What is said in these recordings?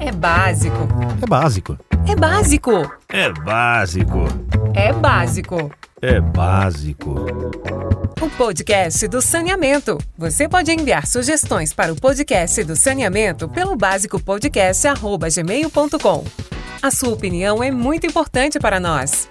É básico. É básico. É básico. É básico. É básico. É básico. O podcast do saneamento. Você pode enviar sugestões para o podcast do saneamento pelo básicopodcast@gmail.com. A sua opinião é muito importante para nós.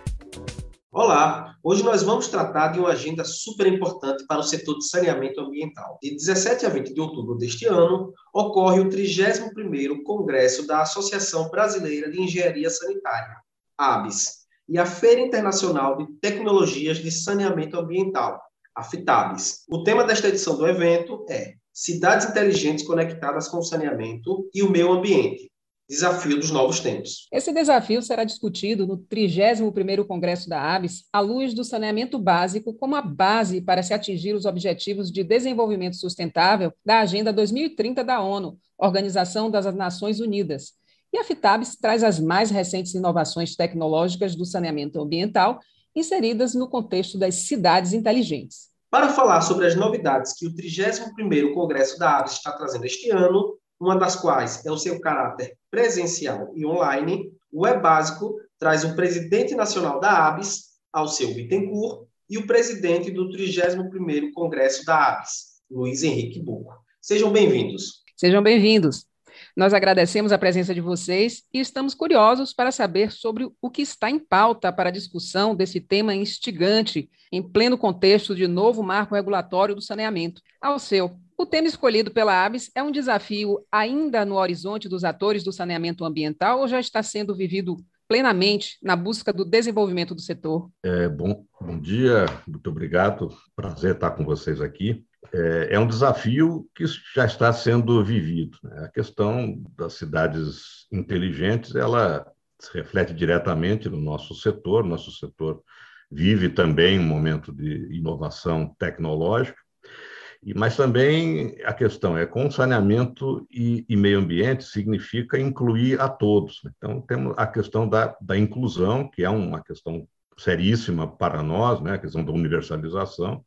Olá, hoje nós vamos tratar de uma agenda super importante para o setor de saneamento ambiental. De 17 a 20 de outubro deste ano, ocorre o 31º Congresso da Associação Brasileira de Engenharia Sanitária, ABS, e a Feira Internacional de Tecnologias de Saneamento Ambiental, a. O tema desta edição do evento é Cidades Inteligentes Conectadas com o Saneamento e o Meio Ambiente, desafio dos novos tempos. Esse desafio será discutido no 31º Congresso da ABS, à luz do saneamento básico como a base para se atingir os objetivos de desenvolvimento sustentável da Agenda 2030 da ONU, Organização das Nações Unidas. E a FITABS traz as mais recentes inovações tecnológicas do saneamento ambiental inseridas no contexto das cidades inteligentes. Para falar sobre as novidades que o 31º Congresso da ABS está trazendo este ano, uma das quais é o seu caráter presencial e online, o E Básico traz o presidente nacional da ABS, Alceu Bittencourt, e o presidente do 31º Congresso da ABS, Luiz Henrique Buco. Sejam bem-vindos. Sejam bem-vindos. Nós agradecemos a presença de vocês e estamos curiosos para saber sobre o que está em pauta para a discussão desse tema instigante em pleno contexto de novo marco regulatório do saneamento. Alceu, o tema escolhido pela ABS é um desafio ainda no horizonte dos atores do saneamento ambiental ou já está sendo vivido plenamente na busca do desenvolvimento do setor? É, bom, bom dia, muito obrigado. Prazer estar com vocês aqui. É, é um desafio que já está sendo vivido. Né? A questão das cidades inteligentes, ela se reflete diretamente no nosso setor. Nosso setor vive também um momento de inovação tecnológica mas também a questão é com saneamento e, e meio ambiente significa incluir a todos. Né? Então, temos a questão da, da inclusão, que é uma questão seríssima para nós, né? a questão da universalização.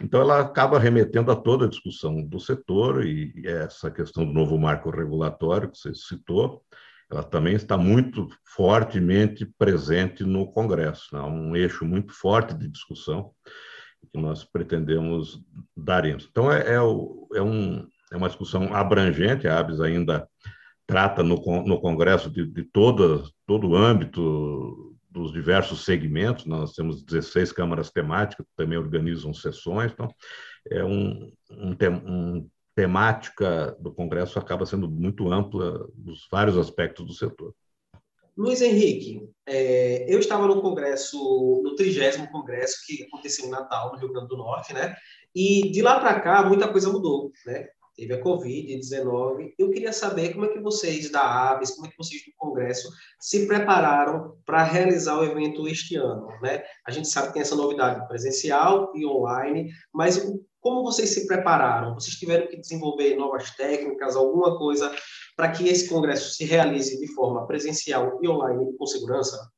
Então, ela acaba remetendo a toda a discussão do setor e, e essa questão do novo marco regulatório que você citou, ela também está muito fortemente presente no Congresso, né? um eixo muito forte de discussão que nós pretendemos dar isso. Então, é, é, é, um, é uma discussão abrangente, a ABS ainda trata no, no Congresso de, de todo, o âmbito dos diversos segmentos, nós temos 16 câmaras temáticas que também organizam sessões, então é um, um, um temática do Congresso acaba sendo muito ampla nos vários aspectos do setor. Luiz Henrique, é, eu estava no congresso, no trigésimo congresso que aconteceu em Natal, no Rio Grande do Norte, né? E de lá para cá muita coisa mudou, né? Teve a Covid-19. Eu queria saber como é que vocês da Aves, como é que vocês do Congresso se prepararam para realizar o evento este ano, né? A gente sabe que tem essa novidade presencial e online, mas como vocês se prepararam? Vocês tiveram que desenvolver novas técnicas, alguma coisa para que esse congresso se realize de forma presencial e online com segurança?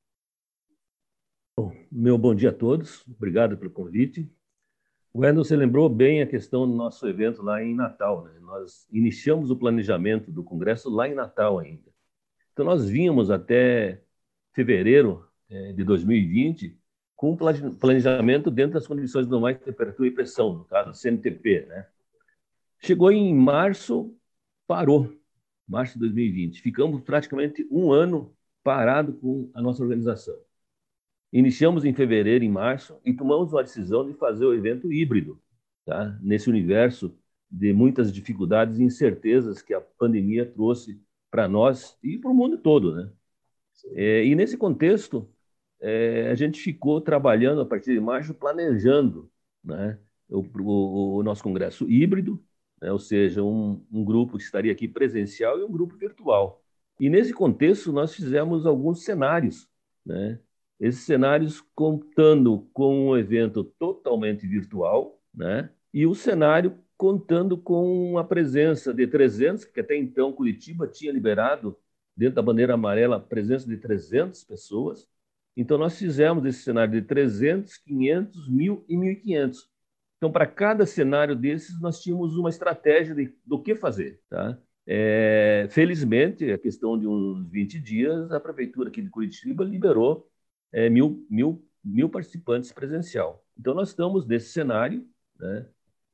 Bom, meu bom dia a todos. Obrigado pelo convite. O Wendel, você lembrou bem a questão do nosso evento lá em Natal. Né? Nós iniciamos o planejamento do congresso lá em Natal ainda. Então, nós vínhamos até fevereiro é, de 2020 com planejamento dentro das condições normais de temperatura e pressão, no caso CNTP, né? Chegou em março, parou, março de 2020. Ficamos praticamente um ano parado com a nossa organização. Iniciamos em fevereiro, em março, e tomamos uma decisão de fazer o evento híbrido, tá? Nesse universo de muitas dificuldades e incertezas que a pandemia trouxe para nós e para o mundo todo, né? É, e nesse contexto, é, a gente ficou trabalhando a partir de março, planejando né, o, o, o nosso congresso híbrido, né, ou seja, um, um grupo que estaria aqui presencial e um grupo virtual. E nesse contexto, nós fizemos alguns cenários. Né? Esses cenários contando com um evento totalmente virtual, né? e o cenário contando com a presença de 300, que até então Curitiba tinha liberado, dentro da bandeira amarela, a presença de 300 pessoas, então, nós fizemos esse cenário de 300, 500, 1.000 e 1.500. Então, para cada cenário desses, nós tínhamos uma estratégia de, do que fazer. Tá? É, felizmente, a questão de uns 20 dias, a prefeitura aqui de Curitiba liberou é, mil, mil, mil participantes presencial. Então, nós estamos nesse cenário, né,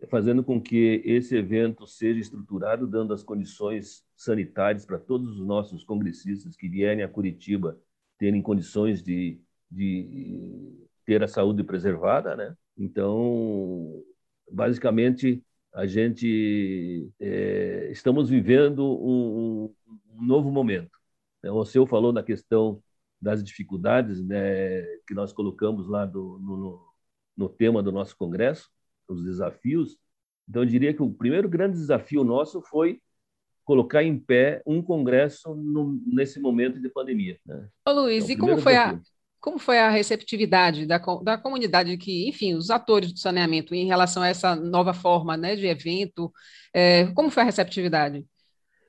fazendo com que esse evento seja estruturado, dando as condições sanitárias para todos os nossos congressistas que vierem a Curitiba terem condições de, de ter a saúde preservada, né? Então, basicamente, a gente é, estamos vivendo um, um, novo momento. Né? O seu falou na questão das dificuldades né, que nós colocamos lá do, no, no tema do nosso congresso, os desafios. Então, eu diria que o primeiro grande desafio nosso foi colocar em pé um congresso no, nesse momento de pandemia. Né? Ô, Luiz, então, e como foi, a, como foi a receptividade da, da comunidade que, enfim, os atores do saneamento em relação a essa nova forma né, de evento? É, como foi a receptividade?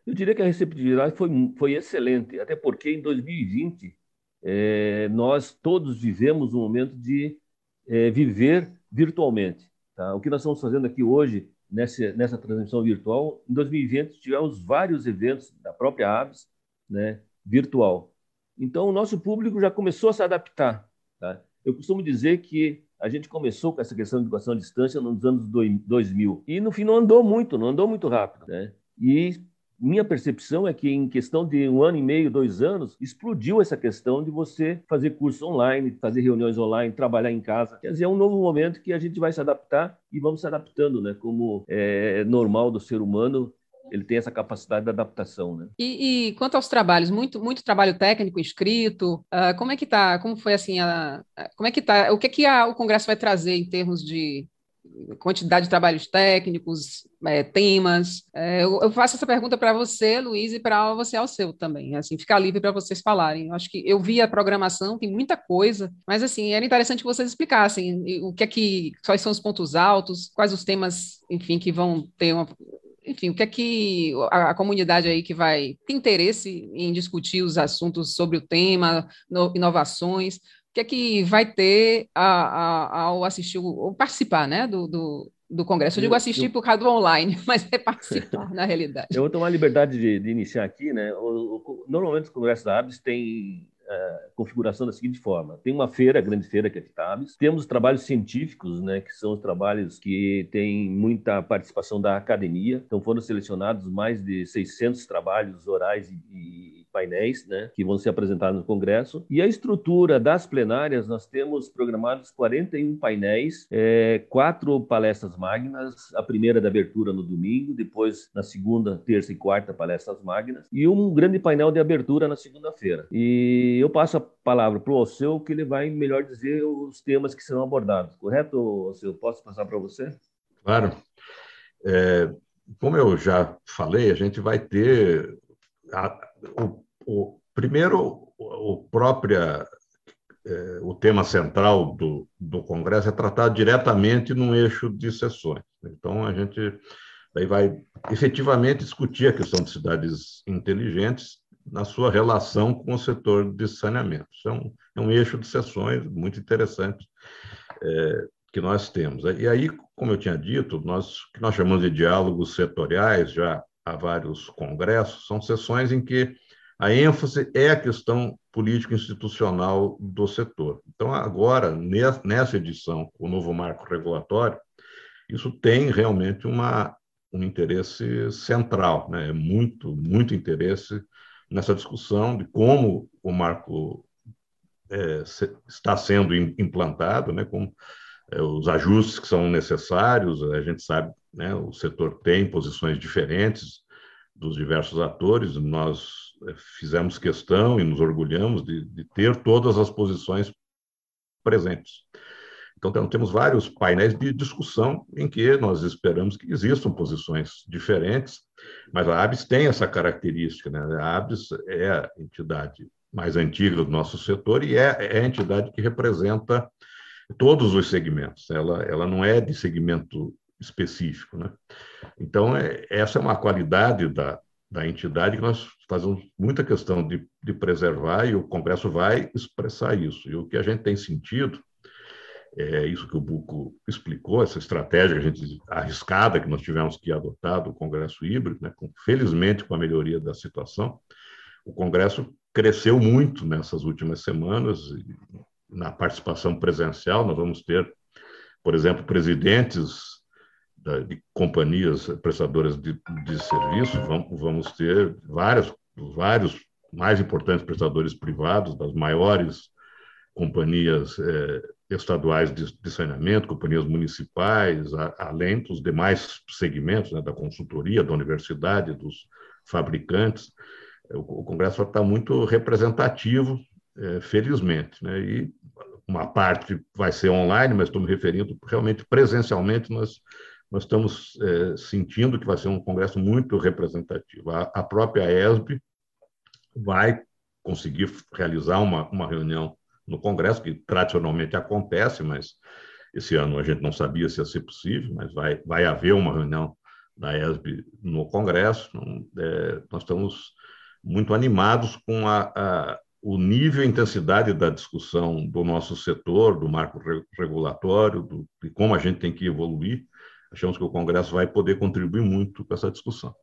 Eu diria que a receptividade foi, foi excelente, até porque em 2020 é, nós todos vivemos um momento de é, viver virtualmente. Tá? O que nós estamos fazendo aqui hoje, nessa, nessa transmissão virtual, em 2020 tivemos vários eventos da própria Aves né, virtual. Então, o nosso público já começou a se adaptar. Tá? Eu costumo dizer que a gente começou com essa questão de educação à distância nos anos 2000 e no fim não andou muito, não andou muito rápido, né? E minha percepção é que em questão de um ano e meio, dois anos, explodiu essa questão de você fazer curso online, fazer reuniões online, trabalhar em casa. Quer dizer, é um novo momento que a gente vai se adaptar e vamos se adaptando, né? Como é normal do ser humano, ele tem essa capacidade de adaptação, né? E, e, quanto aos trabalhos, muito, muito trabalho técnico escrito, uh, como é que tá? Como foi assim a, como é que tá? O que é que a, o Congresso vai trazer em termos de quantidade de trabalhos técnicos, é, temas. É, eu, eu, faço essa pergunta para você, Luiz, e para você ao seu também. Assim, ficar livre para vocês falarem. Eu acho que eu vi a programação, tem muita coisa, mas assim era interessante que vocês explicassem o que é que, quais são os pontos altos, quais os temas, enfim, que vão ter uma enfim, o que é que a, a, comunidade aí que vai ter interesse em discutir os assuntos sobre o tema, no, inovações, o que é que vai ter a, a, ao assistir, ou participar né, do, do, do Congresso? Eu digo assistir eu, por causa do online, mas é participar na realidade. Eu vou tomar a liberdade de, de iniciar aqui. Né? O, o, normalmente, o Congresso da ABS tem uh, configuração da seguinte forma: tem uma feira, a grande feira que é FITABS, temos trabalhos científicos, né, que são os trabalhos que têm muita participação da academia, então foram selecionados mais de 600 trabalhos orais e, e painéis, né, que vão ser apresentados no Congresso. E a estrutura das plenárias, nós temos programados 41 painéis, é, quatro palestras magnas, a primeira da abertura no domingo, depois na segunda, terça e quarta palestras magnas, e um grande painel de abertura na segunda-feira. E eu passo a palavra para o Alceu, que ele vai melhor dizer os temas que serão abordados. Correto, Alceu? Posso passar para você? Claro. É, como eu já falei, a gente vai ter a, o, o, primeiro, o, própria, é, o tema central do, do Congresso é tratado diretamente num eixo de sessões. Então, a gente daí vai efetivamente discutir a questão de cidades inteligentes na sua relação com o setor de saneamento. Isso é um, é um eixo de sessões muito interessante é, que nós temos. E aí, como eu tinha dito, nós que nós chamamos de diálogos setoriais já há vários congressos, são sessões em que a ênfase é a questão político-institucional do setor. Então, agora, nessa edição, o novo marco regulatório, isso tem realmente uma, um interesse central, né? É muito, muito interesse nessa discussão de como o marco é, se, está sendo implantado, né? como é, os ajustes que são necessários, a gente sabe, né? o setor tem posições diferentes dos diversos atores, nós é, fizemos questão e nos orgulhamos de, de ter todas as posições presentes. Então, temos vários painéis de discussão em que nós esperamos que existam posições diferentes, mas a ABS tem essa característica. Né? A ABS é a entidade mais antiga do nosso setor e é, é a entidade que representa todos os segmentos. Ela, ela não é de segmento específico. Né? Então, é, essa é uma qualidade da, da entidade que nós fazemos muita questão de, de preservar e o Congresso vai expressar isso. E o que a gente tem sentido É isso que o Buco explicou, essa estratégia a gente, arriscada que nós tivemos que adotar do Congresso híbrido, né, com, felizmente com a melhoria da situação. O Congresso cresceu muito nessas últimas semanas, na participação presencial, nós vamos ter, por exemplo, presidentes de companhias prestadoras de, de serviço, vamos, vamos ter vários, vários mais importantes prestadores privados, das maiores companhias eh, estaduais de, de, saneamento, companhias municipais, a, além dos demais segmentos né, da consultoria, da universidade, dos fabricantes. O, o Congresso está muito representativo, eh, felizmente, né, e uma parte vai ser online, mas estou me referindo realmente presencialmente, nós nós estamos é, sentindo que vai ser um congresso muito representativo. A, a, própria ESB vai conseguir realizar uma, uma reunião no congresso, que tradicionalmente acontece, mas esse ano a gente não sabia se ia ser possível, mas vai, vai haver uma reunião da ESB no congresso. Então, é, nós estamos muito animados com a, a, o nível e intensidade da discussão do nosso setor, do marco regulatório, do, de como a gente tem que evoluir achamos que o Congresso vai poder contribuir muito com essa discussão.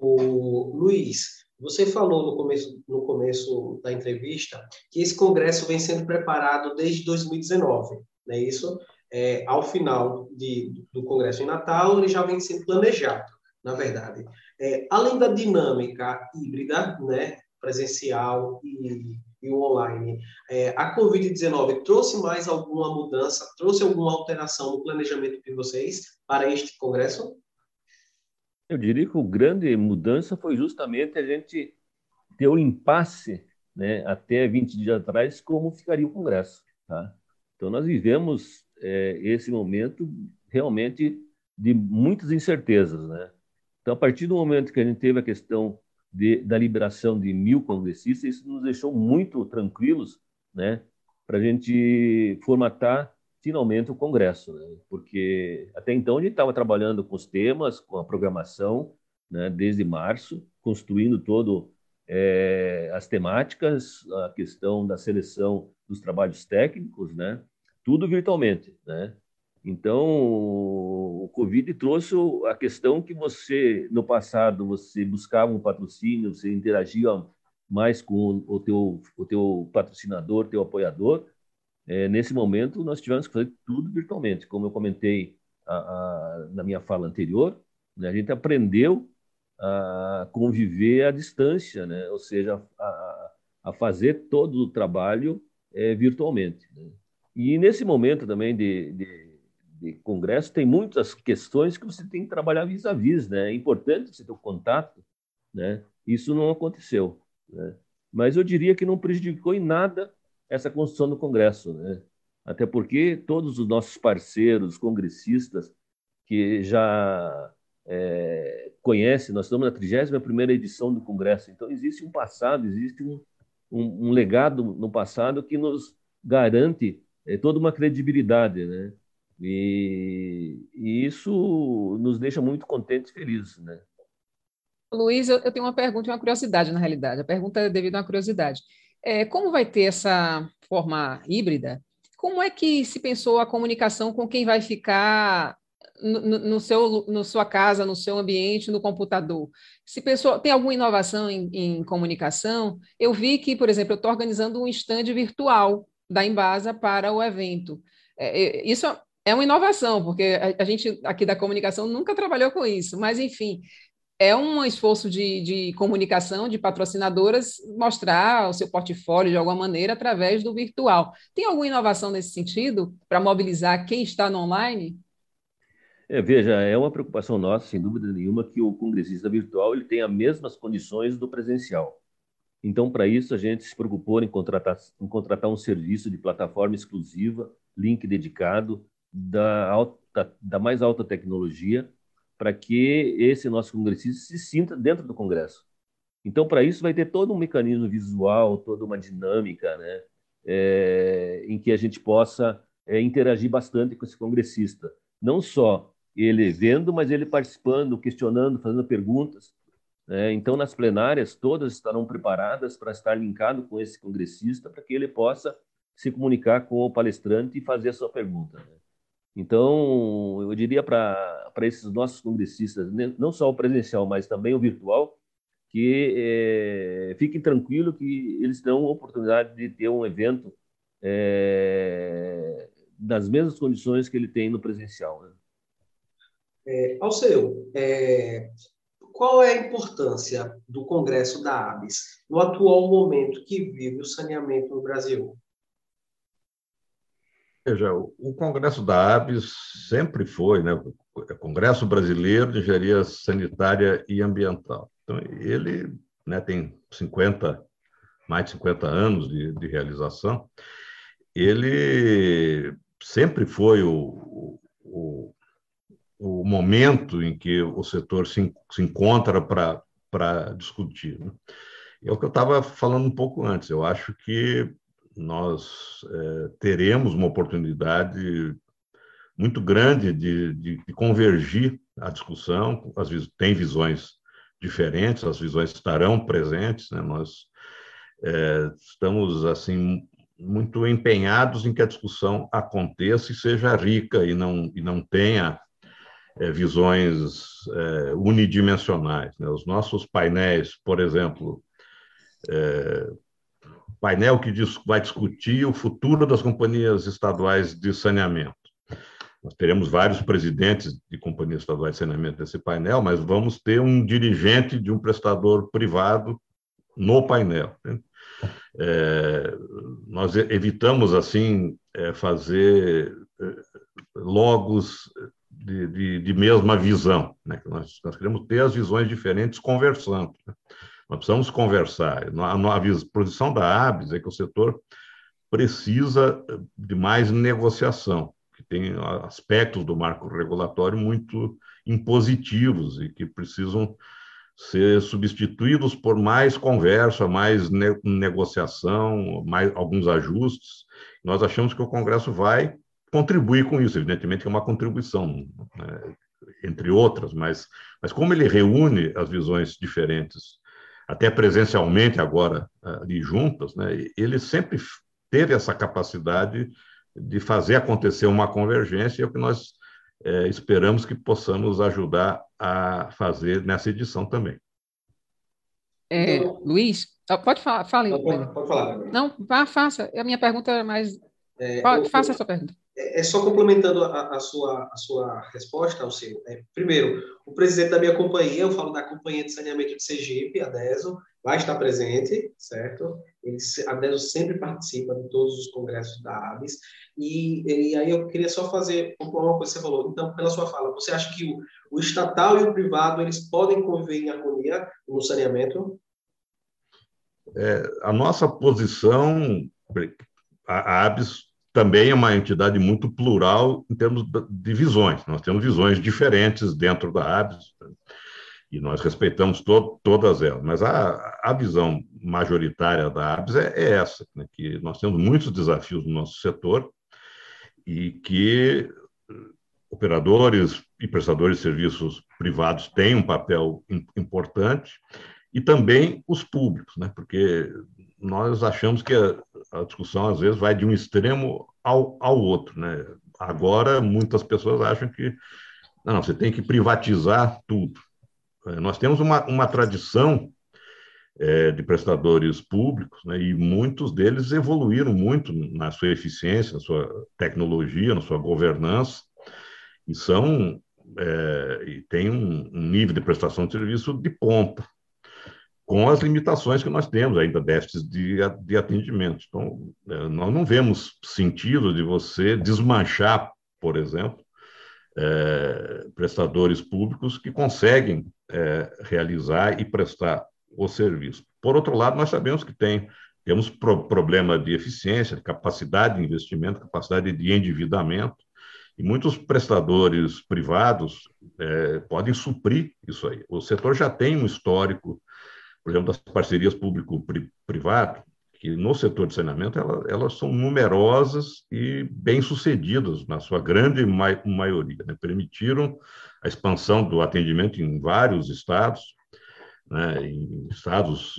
O Luiz, você falou no começo, no começo da entrevista que esse Congresso vem sendo preparado desde 2019, não é isso? É, ao final de, do Congresso em Natal, ele já vem sendo planejado, na verdade. É, além da dinâmica híbrida, né, presencial e e o online. É, a Covid-19 trouxe mais alguma mudança, trouxe alguma alteração no planejamento de vocês para este congresso? Eu diria que a grande mudança foi justamente a gente ter o impasse né, até 20 dias atrás, como ficaria o congresso. Tá? Então, nós vivemos é, esse momento realmente de muitas incertezas. Né? Então, a partir do momento que a gente teve a questão de, da liberação de mil congressistas, isso nos deixou muito tranquilos, né, para a gente formatar finalmente o Congresso, né? porque até então a gente estava trabalhando com os temas, com a programação, né, desde março, construindo todo é, as temáticas, a questão da seleção dos trabalhos técnicos, né, tudo virtualmente, né? Então, Covid trouxe a questão que você, no passado, você buscava um patrocínio, você interagia mais com o teu, o teu patrocinador, teu apoiador. É, nesse momento, nós tivemos que fazer tudo virtualmente. Como eu comentei a, a, na minha fala anterior, né, a gente aprendeu a conviver à distância, né? ou seja, a, a fazer todo o trabalho é, virtualmente. Né? E nesse momento também de, de de congresso tem muitas questões que você tem que trabalhar vis-a-vis, né? É importante você ter o contato, né? Isso não aconteceu, né? Mas eu diria que não prejudicou em nada essa construção do congresso, né? Até porque todos os nossos parceiros congressistas que já é, conhecem, nós estamos na 31ª edição do congresso, então existe um passado, existe um, um, um legado no passado que nos garante é, toda uma credibilidade, né? E, e isso nos deixa muito contentes e felizes, né? Luiz, eu, tenho uma pergunta e uma curiosidade, na realidade. A pergunta é devido a uma curiosidade. É, como vai ter essa forma híbrida? Como é que se pensou a comunicação com quem vai ficar no, no, seu, no sua casa, no seu ambiente, no computador? Se pensou, tem alguma inovação em, em comunicação? Eu vi que, por exemplo, eu estou organizando um stand virtual da Embasa para o evento. É, é isso é uma inovação, porque a, a, gente aqui da comunicação nunca trabalhou com isso, mas enfim, é um esforço de, de comunicação de patrocinadoras mostrar o seu portfólio de alguma maneira através do virtual. Tem alguma inovação nesse sentido para mobilizar quem está no online? É, veja, é uma preocupação nossa, sem dúvida nenhuma, que o congressista virtual ele tenha as mesmas condições do presencial. Então, para isso, a gente se preocupou em contratar, em contratar um serviço de plataforma exclusiva, link dedicado, da, alta, da mais alta tecnologia para que esse nosso congressista se sinta dentro do Congresso. Então, para isso, vai ter todo um mecanismo visual, toda uma dinâmica, né? É, em que a gente possa é, interagir bastante com esse congressista. Não só ele vendo, mas ele participando, questionando, fazendo perguntas. Né? Então, nas plenárias, todas estarão preparadas para estar linkado com esse congressista, para que ele possa se comunicar com o palestrante e fazer a sua pergunta. Né? Então, eu diria para esses nossos congressistas, né, não só o presencial, mas também o virtual, que é, fiquem tranquilos que eles terão a oportunidade de ter um evento é, nas mesmas condições que ele tem no presencial. Né? É, Alceu, é, qual é a importância do Congresso da ABS no atual momento que vive o saneamento no Brasil? Veja, o Congresso da ABS sempre foi, né, o Congresso Brasileiro de Engenharia Sanitária e Ambiental. Então, ele né, tem 50, mais de 50 anos de, de realização. Ele sempre foi o, o, o, momento em que o setor se, se encontra para discutir. Né? É o que eu estava falando um pouco antes. Eu acho que nós é, teremos uma oportunidade muito grande de, de, de convergir a discussão. As, tem visões diferentes, as visões estarão presentes. Né? Nós é, estamos assim muito empenhados em que a discussão aconteça e seja rica e não e não tenha é, visões é, unidimensionais. Né? Os nossos painéis, por exemplo, é, painel que vai discutir o futuro das companhias estaduais de saneamento. Nós teremos vários presidentes de companhias estaduais de saneamento nesse painel, mas vamos ter um dirigente de um prestador privado no painel. Né? É, nós evitamos, assim, é, fazer é, logos de, de, de, mesma visão. Né? Nós, nós, queremos ter as visões diferentes conversando. Né? Nós precisamos conversar. A, posição da ABS é que o setor precisa de mais negociação, que tem aspectos do marco regulatório muito impositivos e que precisam ser substituídos por mais conversa, mais ne negociação, mais alguns ajustes. Nós achamos que o Congresso vai contribuir com isso, evidentemente que é uma contribuição, né, entre outras, mas, mas como ele reúne as visões diferentes, até presencialmente agora ali juntas, né, ele sempre teve essa capacidade de fazer acontecer uma convergência, e é o que nós é, esperamos que possamos ajudar a fazer nessa edição também. É, Luiz, ah, pode falar, fale. Pode, pode, falar. Não, vá, faça. A minha pergunta é mais. É, pode, eu, faça a sua pergunta. É, é só complementando a, a, sua, a sua resposta, ao seu. É, primeiro, o presidente da minha companhia, eu falo da Companhia de Saneamento de Sergipe, a DESO, vai estar presente, certo? Ele, a DESO sempre participa de todos os congressos da ABS. E, e aí eu queria só fazer uma coisa que você falou. Então, pela sua fala, você acha que o, o estatal e o privado eles podem conviver em harmonia no saneamento? É, a nossa posição, a ABS também é uma entidade muito plural em termos de visões. Nós temos visões diferentes dentro da ABS e nós respeitamos to todas elas. Mas a, a visão majoritária da ABS é, é essa, né, que nós temos muitos desafios no nosso setor e que operadores e prestadores de serviços privados têm um papel importante e também os públicos, né? porque nós achamos que a, a, discussão às vezes vai de um extremo ao, ao outro. Né? Agora, muitas pessoas acham que não, você tem que privatizar tudo. É, nós temos uma, uma tradição é, de prestadores públicos, né, e muitos deles evoluíram muito na sua eficiência, na sua tecnologia, na sua governança, e são é, e tem um, um, nível de prestação de serviço de ponta, com as limitações que nós temos ainda déficits de, de atendimento. Então, é, nós não vemos sentido de você desmanchar, por exemplo, é, prestadores públicos que conseguem é, realizar e prestar o serviço. Por outro lado, nós sabemos que tem, temos pro, problema de eficiência, de capacidade de investimento, capacidade de endividamento, e muitos prestadores privados é, podem suprir isso aí. O setor já tem um histórico, por exemplo, das parcerias público-privado, que no setor de saneamento elas, elas são numerosas e bem-sucedidas, na sua grande ma maioria. Né? Permitiram a expansão do atendimento em vários estados, né, em estados,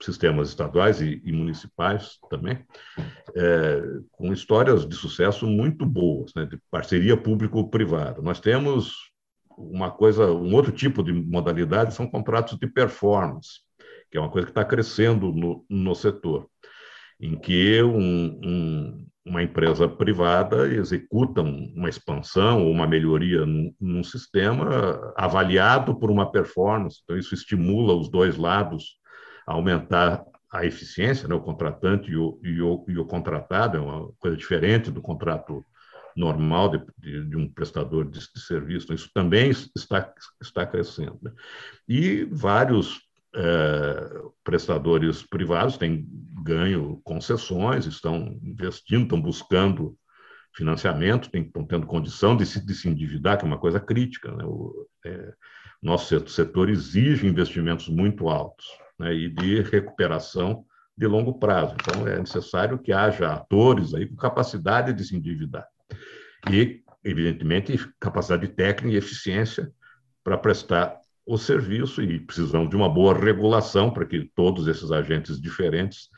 sistemas estaduais e, e municipais também, é, com histórias de sucesso muito boas, né, de parceria público-privada. Nós temos uma coisa, um outro tipo de modalidade são contratos de performance, que é uma coisa que está crescendo no, no setor, em que um, um, uma empresa privada executa uma expansão ou uma melhoria num, num, sistema avaliado por uma performance. Então, isso estimula os dois lados a aumentar a eficiência, né? o contratante e o, e, o, e o contratado, é uma coisa diferente do contrato normal de, de, de um prestador de, de, serviço. Isso também está, está crescendo. Né? E vários é, prestadores privados têm ganho concessões, estão investindo, estão buscando financiamento, estão tendo condição de se, de se endividar, que é uma coisa crítica. Né? O é, nosso setor exige investimentos muito altos né? e de recuperação de longo prazo. Então, é necessário que haja atores aí com capacidade de se endividar. E, evidentemente, capacidade técnica e eficiência para prestar o serviço e precisamos de uma boa regulação para que todos esses agentes diferentes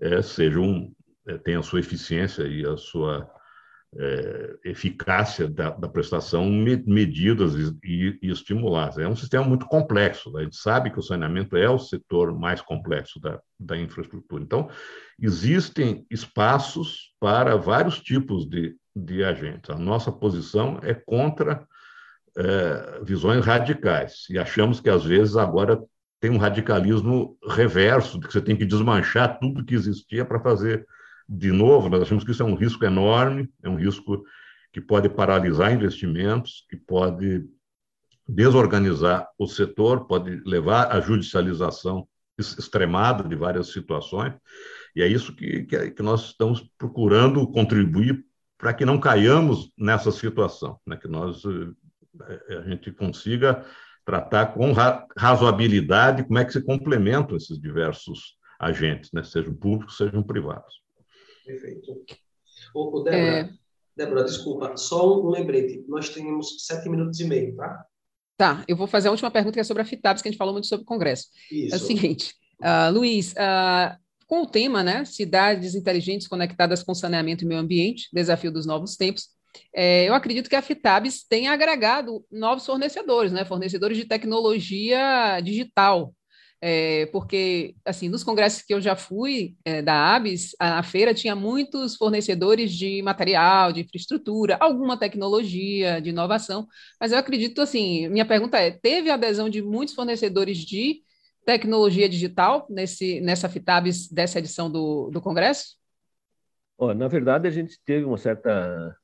é, sejam é, tenham a sua eficiência e a sua é, eficácia da, da, prestação medidas e, e, estimuladas. É um sistema muito complexo. Né? A gente sabe que o saneamento é o setor mais complexo da, da infraestrutura. Então, existem espaços para vários tipos de, de agentes. A nossa posição é contra é, visões radicais. E achamos que, às vezes, agora tem um radicalismo reverso, de que você tem que desmanchar tudo que existia para fazer de novo. Nós achamos que isso é um risco enorme, é um risco que pode paralisar investimentos, que pode desorganizar o setor, pode levar à judicialização extremada de várias situações. E é isso que, que, que nós estamos procurando contribuir para que não caiamos nessa situação, né? que nós é, a gente consiga tratar com razoabilidade como é que se complementam esses diversos agentes, né? sejam públicos, sejam privados. Perfeito. Ô Débora, é... Débora, desculpa, só um lembrete. Nós temos sete minutos e meio, tá? Tá, eu vou fazer a última pergunta que é sobre a FITABS, que a gente falou muito sobre o Congresso. Isso. É o seguinte, uh, Luiz, uh, com o tema, né, cidades inteligentes conectadas com saneamento e meio ambiente, desafio dos novos tempos, é, eu acredito que a Fitabs tem agregado novos fornecedores, né? Fornecedores de tecnologia digital. É, porque, assim, nos congressos que eu já fui é, da ABS, a, a, feira tinha muitos fornecedores de material, de infraestrutura, alguma tecnologia, de inovação, mas eu acredito, assim, minha pergunta é, teve adesão de muitos fornecedores de tecnologia digital nesse, nessa Fitabs dessa edição do, do congresso? Oh, na verdade, a gente teve uma certa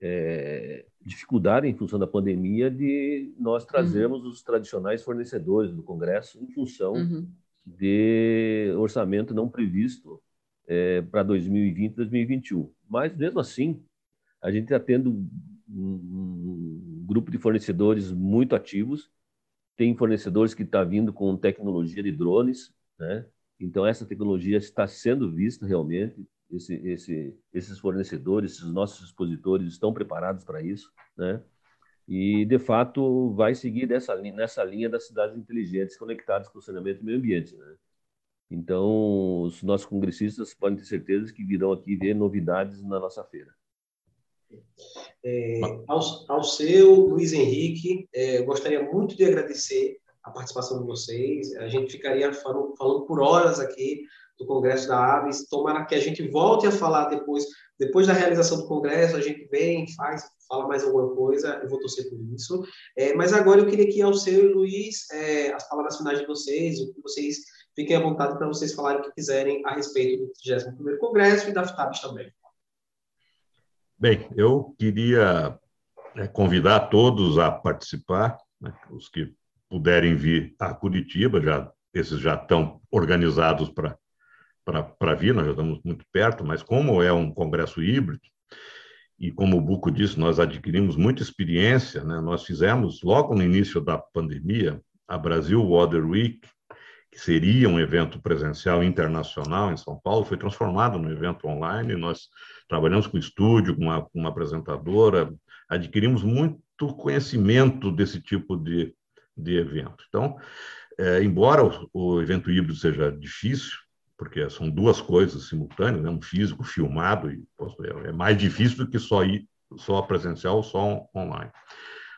é, dificuldade, em função da pandemia, de nós uhum. trazermos uhum. os tradicionais fornecedores do Congresso em função uhum. de orçamento não previsto é, para 2020 e 2021. Mas, mesmo assim, a gente está tendo um, um, grupo de fornecedores muito ativos. Tem fornecedores que estão tá vindo com tecnologia de drones, né? Então, essa tecnologia está sendo vista realmente, esse, esse, esses fornecedores, esses nossos expositores estão preparados para isso, né? E, de fato, vai seguir dessa, nessa linha das cidades inteligentes conectadas com o saneamento e meio ambiente, né? Então, os nossos congressistas podem ter certeza que virão aqui ver novidades na nossa feira. É, ao, ao, seu, Luiz Henrique, é, gostaria muito de agradecer a participação de vocês. A gente ficaria falando, falando por horas aqui do Congresso da Aves. Tomara que a gente volte a falar depois, depois da realização do Congresso, a gente vem, faz, fala mais alguma coisa, eu vou torcer por isso. É, mas agora eu queria que ao seu e Luiz, é, as palavras finais de vocês, o que vocês fiquem à vontade para vocês falarem o que quiserem a respeito do 31º Congresso e da FTABS também. Bem, eu queria né, convidar todos a participar, né, os que puderem vir a Curitiba, já esses já estão organizados para vir, nós já estamos muito perto, mas como é um congresso híbrido, e como o Buco disse, nós adquirimos muita experiência, né? nós fizemos, logo no início da pandemia, a Brasil Water Week, que seria um evento presencial internacional em São Paulo, foi transformado num evento online, nós trabalhamos com estúdio, com uma, uma apresentadora, adquirimos muito conhecimento desse tipo de, de evento. Então, é, embora o, o, evento híbrido seja difícil, porque são duas coisas simultâneas, né? um físico filmado, e é, mais difícil do que só ir só presencial só online.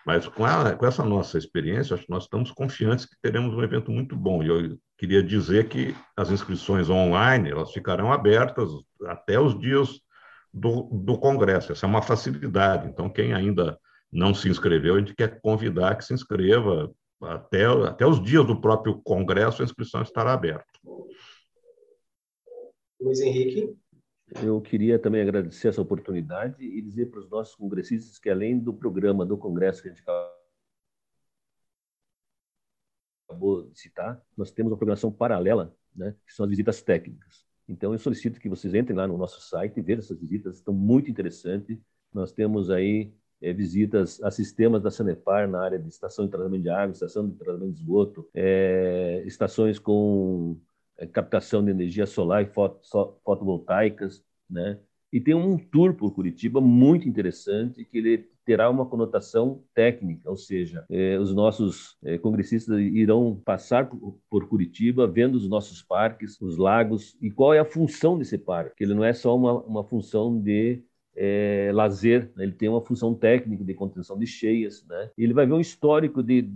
Mas com, a, com, essa nossa experiência, acho que nós estamos confiantes que teremos um evento muito bom. E eu queria dizer que as inscrições online elas ficarão abertas até os dias do, do Congresso. Essa é uma facilidade. Então, quem ainda não se inscreveu, a gente quer convidar que se inscreva até, até os dias do próprio Congresso, a inscrição estará aberta. Luiz Henrique. Eu queria também agradecer essa oportunidade e dizer para os nossos congressistas que, além do programa do Congresso que a gente acabou de citar, nós temos uma programação paralela, né, que são as visitas técnicas. Então, eu solicito que vocês entrem lá no nosso site e vejam essas visitas, estão muito interessantes. Nós temos aí é, visitas a sistemas da Sanepar na área de estação de tratamento de água, estação de tratamento de esgoto, é, estações com é, captação de energia solar e foto, fotovoltaicas, né? E tem um tour por Curitiba muito interessante que ele terá uma conotação técnica, ou seja, eh, os nossos eh, congressistas irão passar por, por, Curitiba, vendo os nossos parques, os lagos e qual é a função desse parque. Ele não é só uma, uma função de é, lazer, né? ele tem uma função técnica de contenção de cheias, né? ele vai ver um histórico de,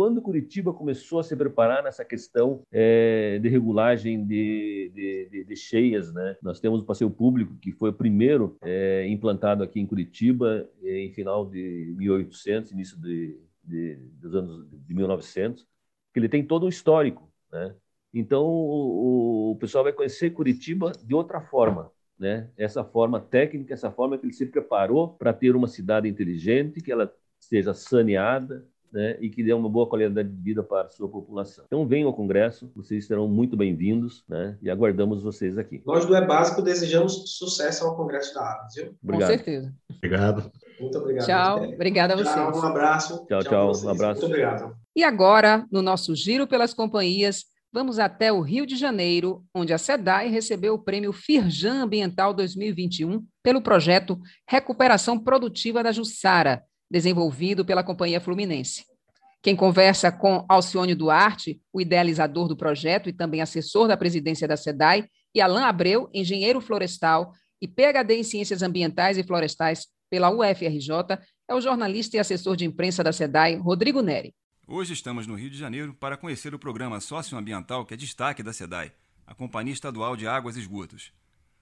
quando Curitiba começou a se preparar nessa questão é, de regulagem de, de, de, de, cheias, né? Nós temos o passeio público que foi o primeiro é, implantado aqui em Curitiba é, em final de 1800, início dos anos de 1900, que ele tem todo um histórico, né? Então o, o pessoal vai conhecer Curitiba de outra forma, né? Essa forma técnica, essa forma que ele se preparou para ter uma cidade inteligente, que ela seja saneada, né, e que dê uma boa qualidade de vida para a sua população. Então venham ao Congresso, vocês serão muito bem-vindos né, e aguardamos vocês aqui. Nós do É Básico desejamos sucesso ao Congresso da Água, viu? Obrigado. Com certeza. Obrigado. Muito obrigado. Tchau, obrigada a vocês. Tchau, um abraço. Tchau, tchau, tchau um abraço. Muito obrigado. E agora, no nosso giro pelas companhias, Vamos até o Rio de Janeiro, onde a SEDAI recebeu o prêmio Firjan Ambiental 2021 pelo projeto Recuperação Produtiva da Jussara, desenvolvido pela Companhia Fluminense. Quem conversa com Alcione Duarte, o idealizador do projeto e também assessor da presidência da SEDAI, e Alain Abreu, engenheiro florestal e PhD em Ciências Ambientais e Florestais pela UFRJ, é o jornalista e assessor de imprensa da SEDAI, Rodrigo Neri. Hoje estamos no Rio de Janeiro para conhecer o programa socioambiental que é destaque da SEDAI, a Companhia Estadual de Águas e Esgotos.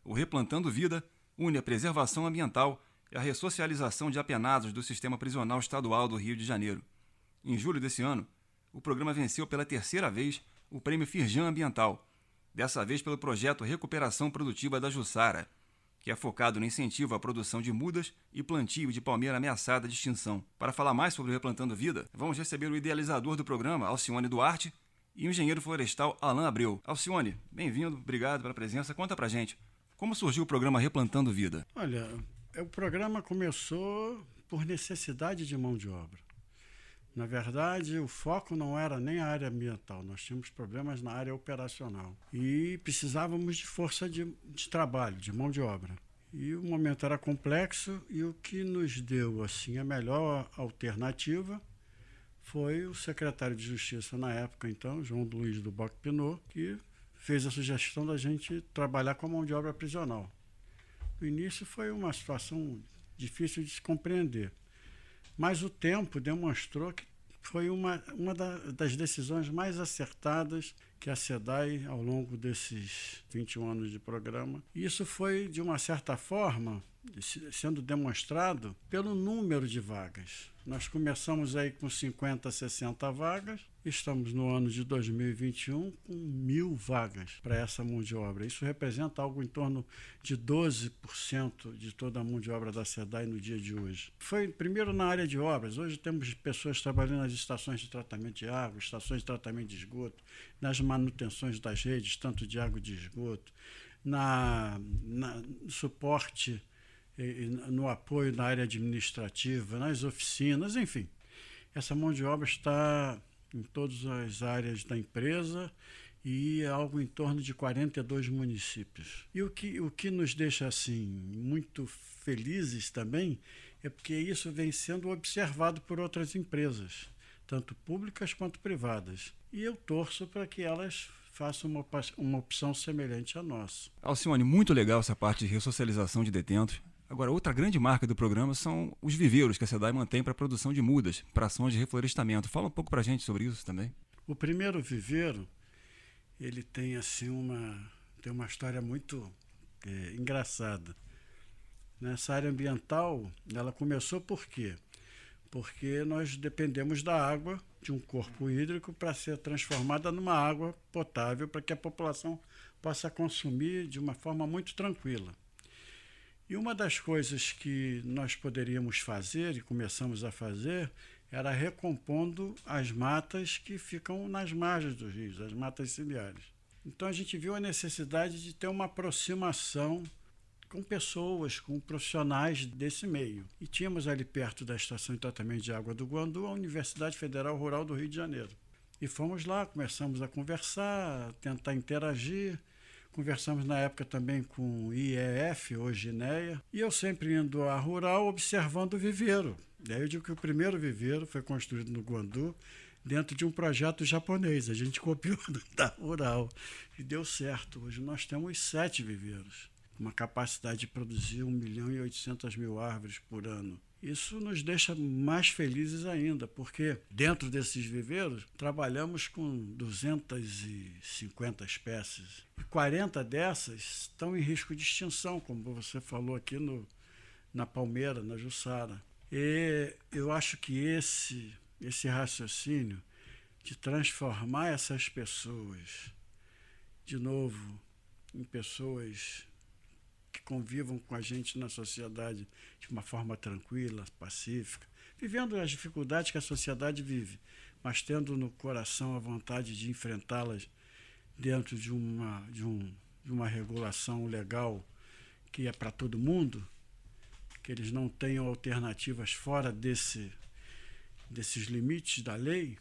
O Replantando Vida une a preservação ambiental e a ressocialização de apenados do sistema prisional estadual do Rio de Janeiro. Em julho desse ano, o programa venceu pela terceira vez o Prêmio Firjan Ambiental, dessa vez pelo projeto Recuperação Produtiva da Jussara, que é focado no incentivo à produção de mudas e plantio de palmeira ameaçada de extinção. Para falar mais sobre o Replantando Vida, vamos receber o idealizador do programa, Alcione Duarte, e o engenheiro florestal Alain Abreu. Alcione, bem-vindo, obrigado pela presença. Conta pra gente, como surgiu o programa Replantando Vida? Olha, o programa começou por necessidade de mão de obra. Na verdade, o foco não era nem a área ambiental, nós tínhamos problemas na área operacional e precisávamos de força de, de trabalho, de mão de obra. E o momento era complexo e o que nos deu assim a melhor alternativa foi o secretário de Justiça na época, então, João Luiz do Boc Pinot, que fez a sugestão da gente trabalhar com a mão de obra prisional. No início foi uma situação difícil de se compreender. Mas o tempo demonstrou que foi uma, uma das decisões mais acertadas que a SEDAI, ao longo desses 21 anos de programa, isso foi, de uma certa forma, sendo demonstrado pelo número de vagas. Nós começamos aí com 50, 60 vagas, estamos no ano de 2021 com mil vagas para essa mão de obra. Isso representa algo em torno de 12% de toda a mão de obra da SEDAI no dia de hoje. Foi primeiro na área de obras. Hoje temos pessoas trabalhando nas estações de tratamento de água, estações de tratamento de esgoto, nas manutenções das redes, tanto de água e de esgoto, na, na suporte no apoio na área administrativa, nas oficinas, enfim. Essa mão de obra está em todas as áreas da empresa e é algo em torno de 42 municípios. E o que, o que nos deixa assim muito felizes também é porque isso vem sendo observado por outras empresas, tanto públicas quanto privadas. e eu torço para que elas façam uma, uma opção semelhante à nossa. Alcione, muito legal essa parte de ressocialização de detentos. Agora, outra grande marca do programa são os viveiros que a SEDAI mantém para a produção de mudas, para ações de reflorestamento. Fala um pouco para a gente sobre isso também. O primeiro viveiro, ele tem assim uma, tem uma história muito é, engraçada. Nessa área ambiental, ela começou por quê? Porque nós dependemos da água de um corpo hídrico para ser transformada numa água potável para que a população possa consumir de uma forma muito tranquila. E uma das coisas que nós poderíamos fazer e começamos a fazer era recompondo as matas que ficam nas margens dos rios, as matas ciliares. Então a gente viu a necessidade de ter uma aproximação com pessoas, com profissionais desse meio. E tínhamos ali perto da estação de tratamento de água do Guandu a Universidade Federal Rural do Rio de Janeiro. E fomos lá, começamos a conversar, a tentar interagir. Conversamos na época também com o IEF, hoje INEA, e eu sempre indo à rural observando o viveiro. Daí eu digo que o primeiro viveiro foi construído no Guandu dentro de um projeto japonês. A gente copiou da rural e deu certo. Hoje nós temos sete viveiros, uma capacidade de produzir 1 milhão e 800 mil árvores por ano. Isso nos deixa mais felizes ainda, porque dentro desses viveiros trabalhamos com 250 espécies. E 40 dessas estão em risco de extinção, como você falou aqui no, na Palmeira, na Jussara. E eu acho que esse, esse raciocínio de transformar essas pessoas, de novo, em pessoas convivam com a gente na sociedade de uma forma tranquila, pacífica, vivendo as dificuldades que a sociedade vive, mas tendo no coração a vontade de enfrentá-las dentro de uma, de, um, de uma regulação legal que é para todo mundo, que eles não tenham alternativas fora desse, desses limites da lei,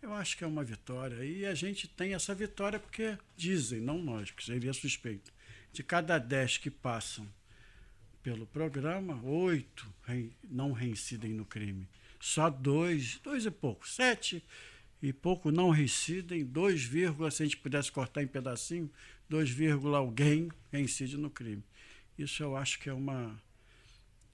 eu acho que é uma vitória. E a gente tem essa vitória porque dizem, não nós, porque seria suspeito, de cada dez que passam pelo programa, oito não reincidem no crime. Só dois, dois e pouco, sete e pouco não reincidem, dois vírgula, se a gente pudesse cortar em pedacinho, dois vírgula alguém reincide no crime. Isso eu acho que é, uma,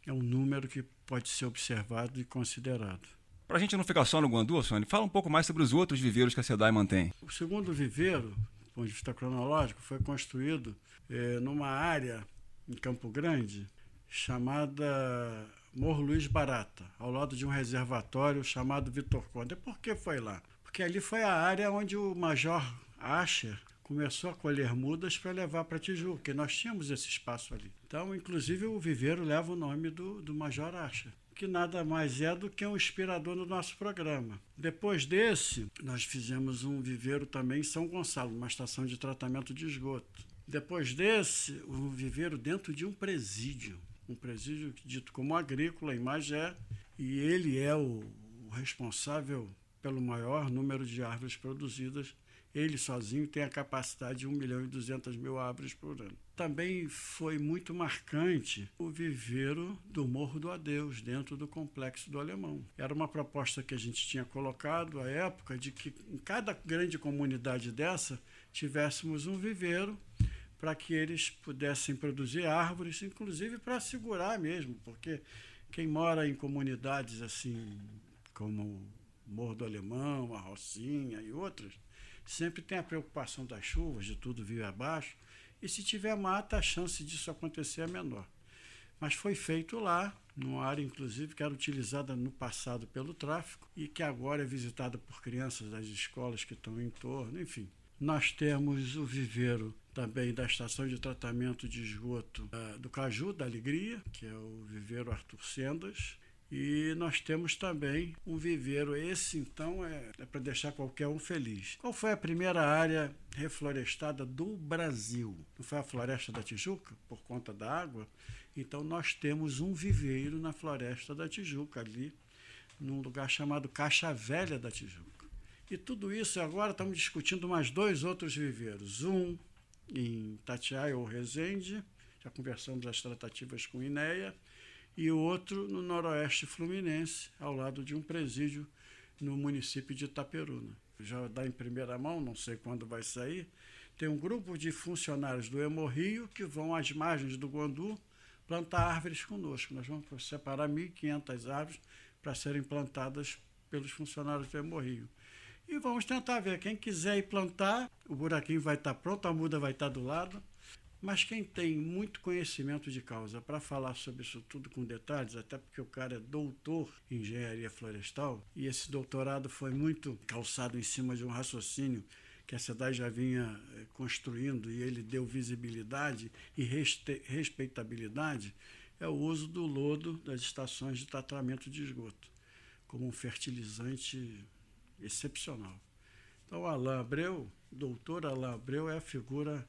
é um número que pode ser observado e considerado. Para a gente não ficar só no Guandu, Sônia, fala um pouco mais sobre os outros viveiros que a SEDAI mantém. O segundo viveiro, ponto de vista cronológico, foi construído é, numa área em Campo Grande chamada Morro Luiz Barata, ao lado de um reservatório chamado Vitor Conde. Por que foi lá? Porque ali foi a área onde o Major Asher começou a colher mudas para levar para Tijuca, que nós tínhamos esse espaço ali. Então, inclusive, o viveiro leva o nome do, do Major Asher que nada mais é do que um inspirador no nosso programa. Depois desse, nós fizemos um viveiro também em São Gonçalo, uma estação de tratamento de esgoto. Depois desse, um viveiro dentro de um presídio, um presídio dito como agrícola em Magé, e ele é o, o responsável pelo maior número de árvores produzidas ele sozinho tem a capacidade de 1 milhão e 200 mil árvores por ano. Também foi muito marcante o viveiro do Morro do Adeus, dentro do Complexo do Alemão. Era uma proposta que a gente tinha colocado à época de que em cada grande comunidade dessa tivéssemos um viveiro para que eles pudessem produzir árvores, inclusive para segurar mesmo, porque quem mora em comunidades assim como Morro do Alemão, a Rocinha e outras, sempre tem a preocupação das chuvas, de tudo vir abaixo, e se tiver mata, a chance disso acontecer é menor. Mas foi feito lá, numa área inclusive que era utilizada no passado pelo tráfico e que agora é visitada por crianças das escolas que estão em torno, enfim. Nós temos o viveiro também da estação de tratamento de esgoto uh, do Caju, da Alegria, que é o viveiro Arthur Sendas, e nós temos também um viveiro. Esse, então, é, é para deixar qualquer um feliz. Qual foi a primeira área reflorestada do Brasil? Não foi a Floresta da Tijuca, por conta da água? Então, nós temos um viveiro na Floresta da Tijuca, ali, num lugar chamado Caixa Velha da Tijuca. E tudo isso, agora estamos discutindo mais dois outros viveiros. Um em Tatiaia ou Resende, já conversamos as tratativas com INEA, e outro no noroeste fluminense, ao lado de um presídio no município de Itaperuna. já dá em primeira mão, não sei quando vai sair, tem um grupo de funcionários do Hemorrio que vão às margens do Guandu plantar árvores conosco. Nós vamos separar 1.500 árvores para serem plantadas pelos funcionários do Hemorrio. E vamos tentar ver. Quem quiser ir plantar, o buraquinho vai estar pronto, a muda vai estar do lado. Mas quem tem muito conhecimento de causa para falar sobre isso tudo com detalhes, até porque o cara é doutor em engenharia florestal, e esse doutorado foi muito calçado em cima de um raciocínio que a cidade já vinha eh, construindo e ele deu visibilidade e respeitabilidade, é o uso do lodo das estações de tratamento de esgoto como um fertilizante excepcional. Então, Alain Abreu, doutor Alain Abreu, é a figura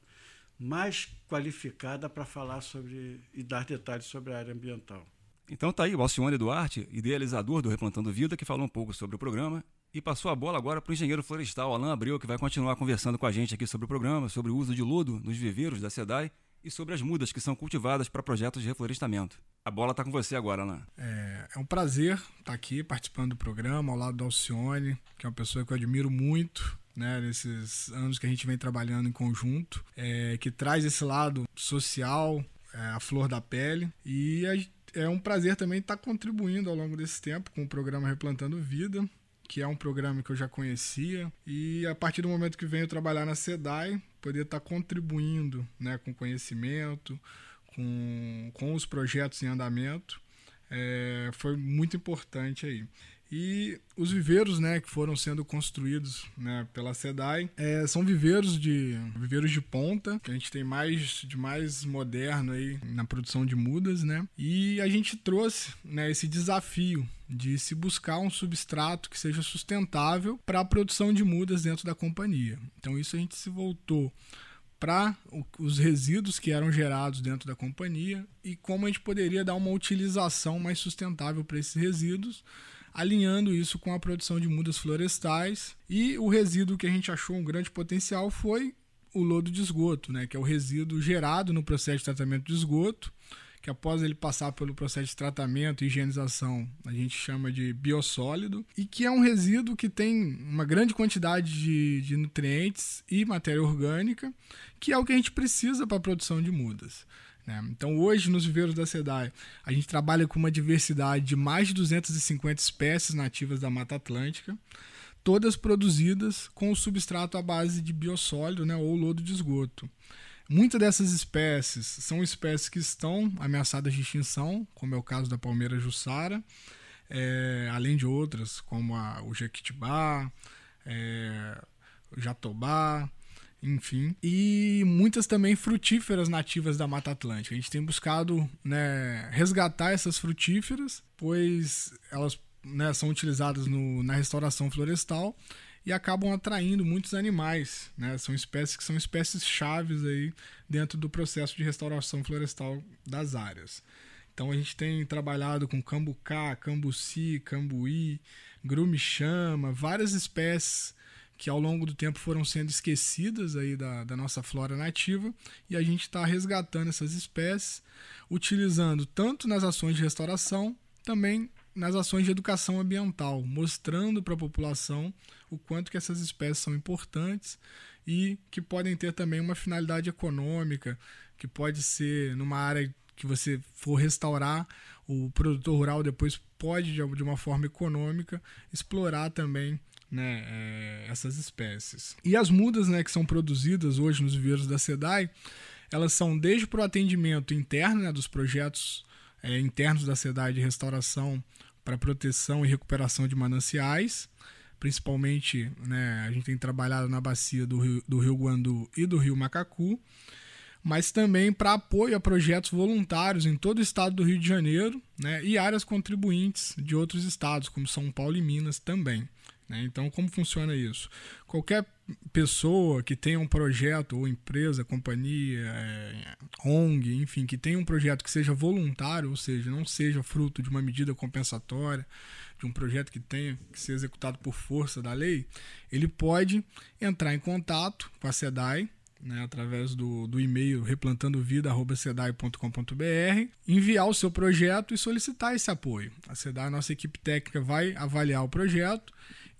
mais qualificada para falar sobre e dar detalhes sobre a área ambiental. Então tá aí o Alcione Duarte, idealizador do Replantando Vida, que falou um pouco sobre o programa e passou a bola agora para o engenheiro florestal Alain Abreu, que vai continuar conversando com a gente aqui sobre o programa, sobre o uso de lodo nos viveiros da SEDAI e sobre as mudas que são cultivadas para projetos de reflorestamento. A bola está com você agora, Alain. É, é um prazer estar tá aqui participando do programa ao lado do Alcione, que é uma pessoa que eu admiro muito. Né, nesses anos que a gente vem trabalhando em conjunto, é, que traz esse lado social, é, a flor da pele, e é um prazer também estar tá contribuindo ao longo desse tempo com o programa Replantando Vida, que é um programa que eu já conhecia, e a partir do momento que venho trabalhar na SEDAI, poder estar contribuindo né, com conhecimento, com, com os projetos em andamento, é, foi muito importante aí. E os viveiros, né, que foram sendo construídos, né, pela SEDAI, é, são viveiros de viveiros de ponta, que a gente tem mais de mais moderno aí na produção de mudas, né? E a gente trouxe, né, esse desafio de se buscar um substrato que seja sustentável para a produção de mudas dentro da companhia. Então isso a gente se voltou para os resíduos que eram gerados dentro da companhia e como a gente poderia dar uma utilização mais sustentável para esses resíduos, alinhando isso com a produção de mudas florestais. E o resíduo que a gente achou um grande potencial foi o lodo de esgoto, né, que é o resíduo gerado no processo de tratamento de esgoto que após ele passar pelo processo de tratamento e higienização, a gente chama de biossólido, e que é um resíduo que tem uma grande quantidade de, de nutrientes e matéria orgânica, que é o que a gente precisa para a produção de mudas. Né? Então, hoje, nos viveiros da SEDAI, a gente trabalha com uma diversidade de mais de 250 espécies nativas da Mata Atlântica, todas produzidas com o substrato à base de biossólido né, ou lodo de esgoto. Muitas dessas espécies são espécies que estão ameaçadas de extinção, como é o caso da palmeira jussara, é, além de outras, como a, o jequitibá, é, o jatobá, enfim. E muitas também frutíferas nativas da Mata Atlântica. A gente tem buscado né, resgatar essas frutíferas, pois elas né, são utilizadas no, na restauração florestal e acabam atraindo muitos animais, né? São espécies que são espécies chaves aí dentro do processo de restauração florestal das áreas. Então a gente tem trabalhado com cambucá, cambuci, cambuí, grume-chama, várias espécies que ao longo do tempo foram sendo esquecidas aí da, da nossa flora nativa e a gente está resgatando essas espécies, utilizando tanto nas ações de restauração, também nas ações de educação ambiental, mostrando para a população o quanto que essas espécies são importantes e que podem ter também uma finalidade econômica, que pode ser numa área que você for restaurar, o produtor rural depois pode, de uma forma econômica, explorar também né, é, essas espécies. E as mudas né, que são produzidas hoje nos viveiros da SEDAI, elas são desde para o atendimento interno né, dos projetos é, internos da SEDAI de restauração para proteção e recuperação de mananciais. Principalmente, né, a gente tem trabalhado na bacia do Rio, do Rio Guandu e do Rio Macacu, mas também para apoio a projetos voluntários em todo o estado do Rio de Janeiro né, e áreas contribuintes de outros estados, como São Paulo e Minas também. Né? Então, como funciona isso? Qualquer pessoa que tenha um projeto, ou empresa, companhia, é, ONG, enfim, que tenha um projeto que seja voluntário, ou seja, não seja fruto de uma medida compensatória, de um projeto que tenha que ser executado por força da lei, ele pode entrar em contato com a SEDAI né, através do, do e-mail replantandovida.sedai.com.br, enviar o seu projeto e solicitar esse apoio. A SEDAI, nossa equipe técnica, vai avaliar o projeto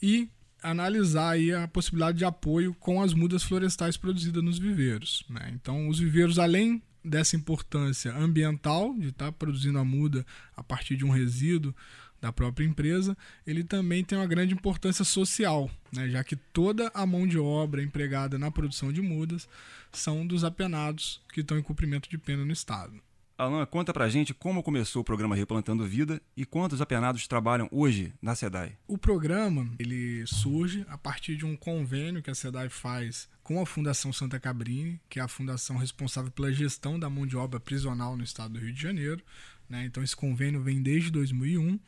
e analisar aí a possibilidade de apoio com as mudas florestais produzidas nos viveiros. Né? Então, os viveiros, além dessa importância ambiental, de estar tá produzindo a muda a partir de um resíduo da própria empresa, ele também tem uma grande importância social, né? já que toda a mão de obra empregada na produção de mudas são dos apenados que estão em cumprimento de pena no Estado. Alan, conta pra gente como começou o programa Replantando Vida e quantos apenados trabalham hoje na SEDAI. O programa ele surge a partir de um convênio que a SEDAI faz com a Fundação Santa Cabrini, que é a fundação responsável pela gestão da mão de obra prisional no estado do Rio de Janeiro. Né? Então esse convênio vem desde 2001,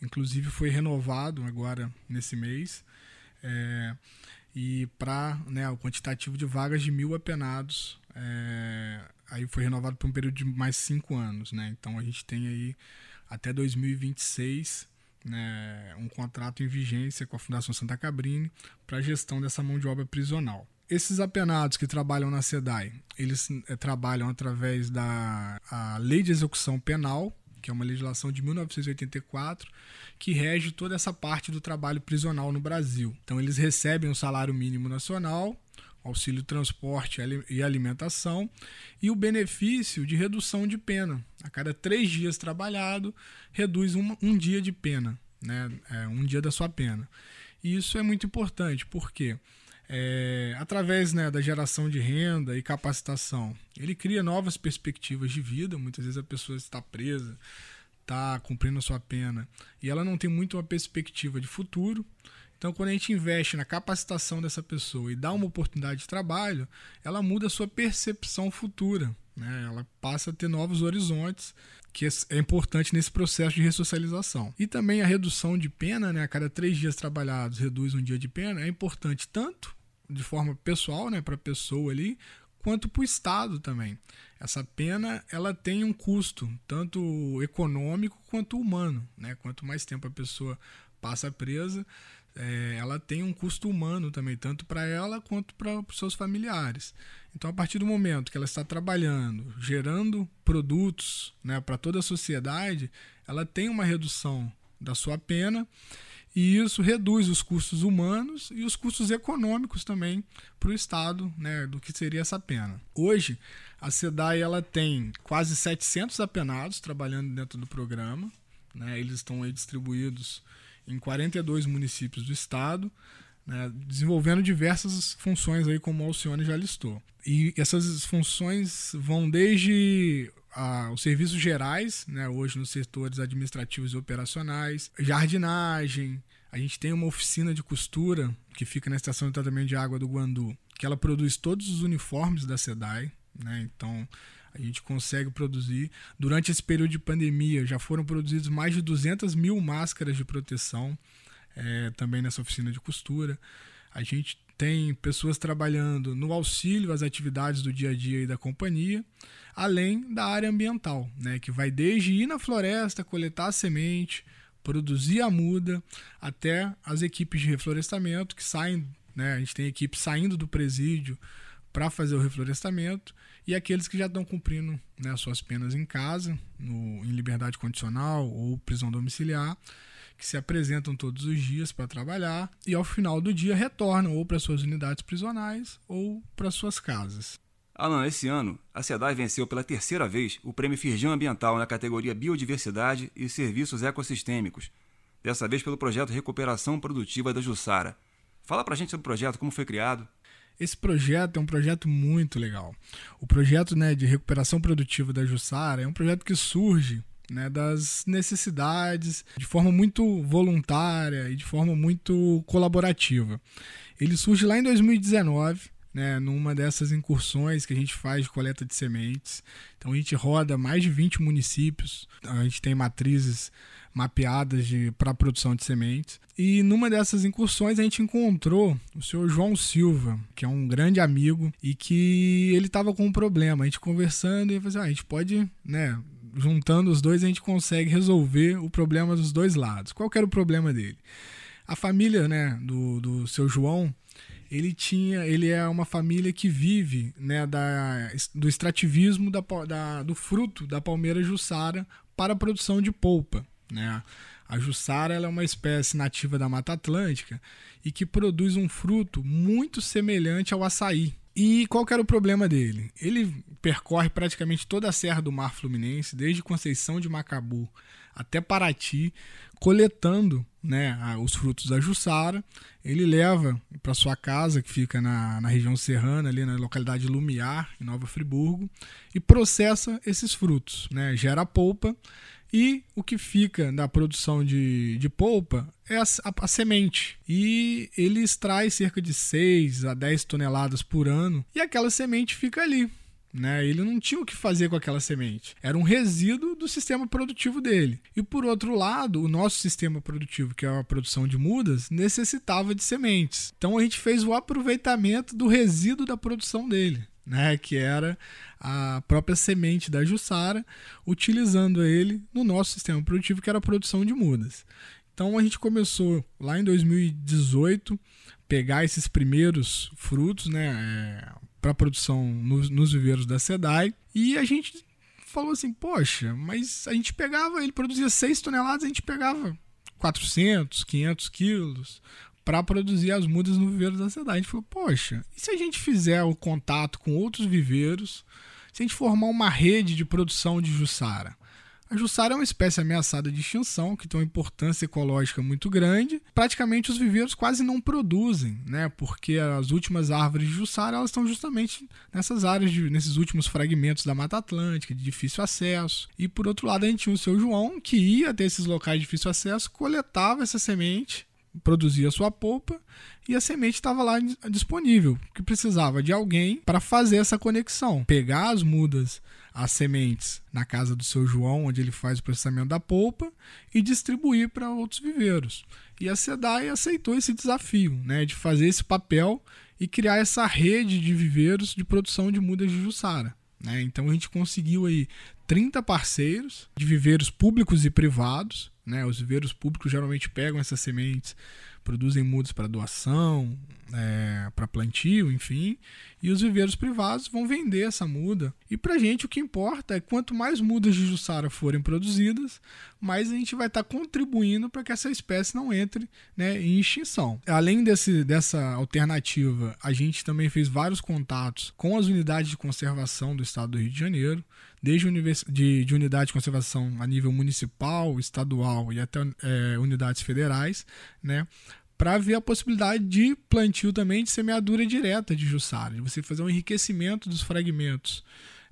inclusive foi renovado agora nesse mês. É, e para né, o quantitativo de vagas de mil apenados é, aí foi renovado por um período de mais cinco anos, né? Então a gente tem aí até 2026 né, um contrato em vigência com a Fundação Santa Cabrini para a gestão dessa mão de obra prisional. Esses apenados que trabalham na SEDAI, eles é, trabalham através da Lei de Execução Penal, que é uma legislação de 1984, que rege toda essa parte do trabalho prisional no Brasil. Então, eles recebem o salário mínimo nacional, auxílio transporte e alimentação, e o benefício de redução de pena. A cada três dias trabalhado, reduz um, um dia de pena, né? É, um dia da sua pena. E isso é muito importante, porque é, através né, da geração de renda e capacitação, ele cria novas perspectivas de vida. Muitas vezes a pessoa está presa, está cumprindo a sua pena, e ela não tem muito uma perspectiva de futuro. Então, quando a gente investe na capacitação dessa pessoa e dá uma oportunidade de trabalho, ela muda a sua percepção futura. Né? Ela passa a ter novos horizontes, que é importante nesse processo de ressocialização. E também a redução de pena, né? a cada três dias trabalhados reduz um dia de pena, é importante tanto de forma pessoal, né, para a pessoa ali, quanto para o Estado também. Essa pena ela tem um custo, tanto econômico quanto humano. Né? Quanto mais tempo a pessoa passa presa, é, ela tem um custo humano também, tanto para ela quanto para os seus familiares. Então, a partir do momento que ela está trabalhando, gerando produtos né, para toda a sociedade, ela tem uma redução da sua pena e isso reduz os custos humanos e os custos econômicos também para o Estado né, do que seria essa pena. Hoje, a SEDAI ela tem quase 700 apenados trabalhando dentro do programa. Né, eles estão distribuídos em 42 municípios do estado, né, desenvolvendo diversas funções aí como o Alcione já listou. E essas funções vão desde ah, os serviços gerais, né, hoje nos setores administrativos e operacionais, jardinagem, a gente tem uma oficina de costura que fica na estação de tratamento de água do Guandu, que ela produz todos os uniformes da SEDAI, né, então a gente consegue produzir. Durante esse período de pandemia, já foram produzidos mais de 200 mil máscaras de proteção é, também nessa oficina de costura. A gente tem pessoas trabalhando no auxílio às atividades do dia a dia e da companhia, além da área ambiental, né, que vai desde ir na floresta, coletar a semente, produzir a muda, até as equipes de reflorestamento que saem, né, a gente tem equipes saindo do presídio para fazer o reflorestamento e aqueles que já estão cumprindo né, suas penas em casa, no, em liberdade condicional ou prisão domiciliar, que se apresentam todos os dias para trabalhar e ao final do dia retornam ou para suas unidades prisionais ou para suas casas. Alan, esse ano, a SEDAI venceu pela terceira vez o Prêmio Firjão Ambiental na categoria Biodiversidade e Serviços Ecossistêmicos, dessa vez pelo projeto Recuperação Produtiva da Jussara. Fala pra gente sobre o projeto, como foi criado. Esse projeto é um projeto muito legal. O projeto né, de recuperação produtiva da Jussara é um projeto que surge né, das necessidades de forma muito voluntária e de forma muito colaborativa. Ele surge lá em 2019, né, numa dessas incursões que a gente faz de coleta de sementes. Então a gente roda mais de 20 municípios, a gente tem matrizes mapeadas para produção de sementes. E numa dessas incursões a gente encontrou o senhor João Silva, que é um grande amigo e que ele estava com um problema. A gente conversando e falou assim, ah, a gente pode, né, juntando os dois a gente consegue resolver o problema dos dois lados. Qual era o problema dele? A família, né, do, do seu João, ele tinha, ele é uma família que vive, né, da, do extrativismo da, da, do fruto da palmeira jussara para a produção de polpa. Né? A jussara é uma espécie nativa da Mata Atlântica e que produz um fruto muito semelhante ao açaí. E qual era o problema dele? Ele percorre praticamente toda a Serra do Mar Fluminense, desde Conceição de Macabu até Paraty, coletando né, os frutos da Jussara. Ele leva para sua casa, que fica na, na região serrana, ali na localidade Lumiar, em Nova Friburgo, e processa esses frutos, né, gera polpa. E o que fica da produção de, de polpa é a, a, a, semente. E ele extrai cerca de 6 a 10 toneladas por ano. E aquela semente fica ali, né? Ele não tinha o que fazer com aquela semente. Era um resíduo do sistema produtivo dele. E por outro lado, o nosso sistema produtivo, que é a produção de mudas, necessitava de sementes. Então a gente fez o aproveitamento do resíduo da produção dele. Né, que era a própria semente da Jussara, utilizando ele no nosso sistema produtivo, que era a produção de mudas. Então a gente começou lá em 2018 pegar esses primeiros frutos, né, é, para produção nos, nos viveiros da SEDAI. E a gente falou assim: poxa, mas a gente pegava, ele produzia 6 toneladas, a gente pegava 400, 500 quilos para produzir as mudas no viveiro da SEDAI. A gente falou: poxa, e se a gente fizer o contato com outros viveiros, se a gente formar uma rede de produção de Jussara? A Jussara é uma espécie ameaçada de extinção, que tem uma importância ecológica muito grande. Praticamente os viveiros quase não produzem, né? Porque as últimas árvores de Jussara elas estão justamente nessas áreas, de, nesses últimos fragmentos da Mata Atlântica, de difícil acesso. E por outro lado, a gente tinha o seu João, que ia até esses locais de difícil acesso, coletava essa semente produzia sua polpa e a semente estava lá disponível, que precisava de alguém para fazer essa conexão, pegar as mudas as sementes na casa do seu João, onde ele faz o processamento da polpa, e distribuir para outros viveiros. E a SEDAI aceitou esse desafio né, de fazer esse papel e criar essa rede de viveiros de produção de mudas de Jussara. Né? Então a gente conseguiu aí 30 parceiros de viveiros públicos e privados. Né? Os viveiros públicos geralmente pegam essas sementes produzem mudas para doação, é, para plantio, enfim, e os viveiros privados vão vender essa muda. E para a gente o que importa é quanto mais mudas de Jussara forem produzidas, mais a gente vai estar tá contribuindo para que essa espécie não entre né, em extinção. Além desse, dessa alternativa, a gente também fez vários contatos com as unidades de conservação do estado do Rio de Janeiro, desde de, de unidade de conservação a nível municipal, estadual e até é, unidades federais, né? Para ver a possibilidade de plantio também de semeadura direta de Jussara, de você fazer um enriquecimento dos fragmentos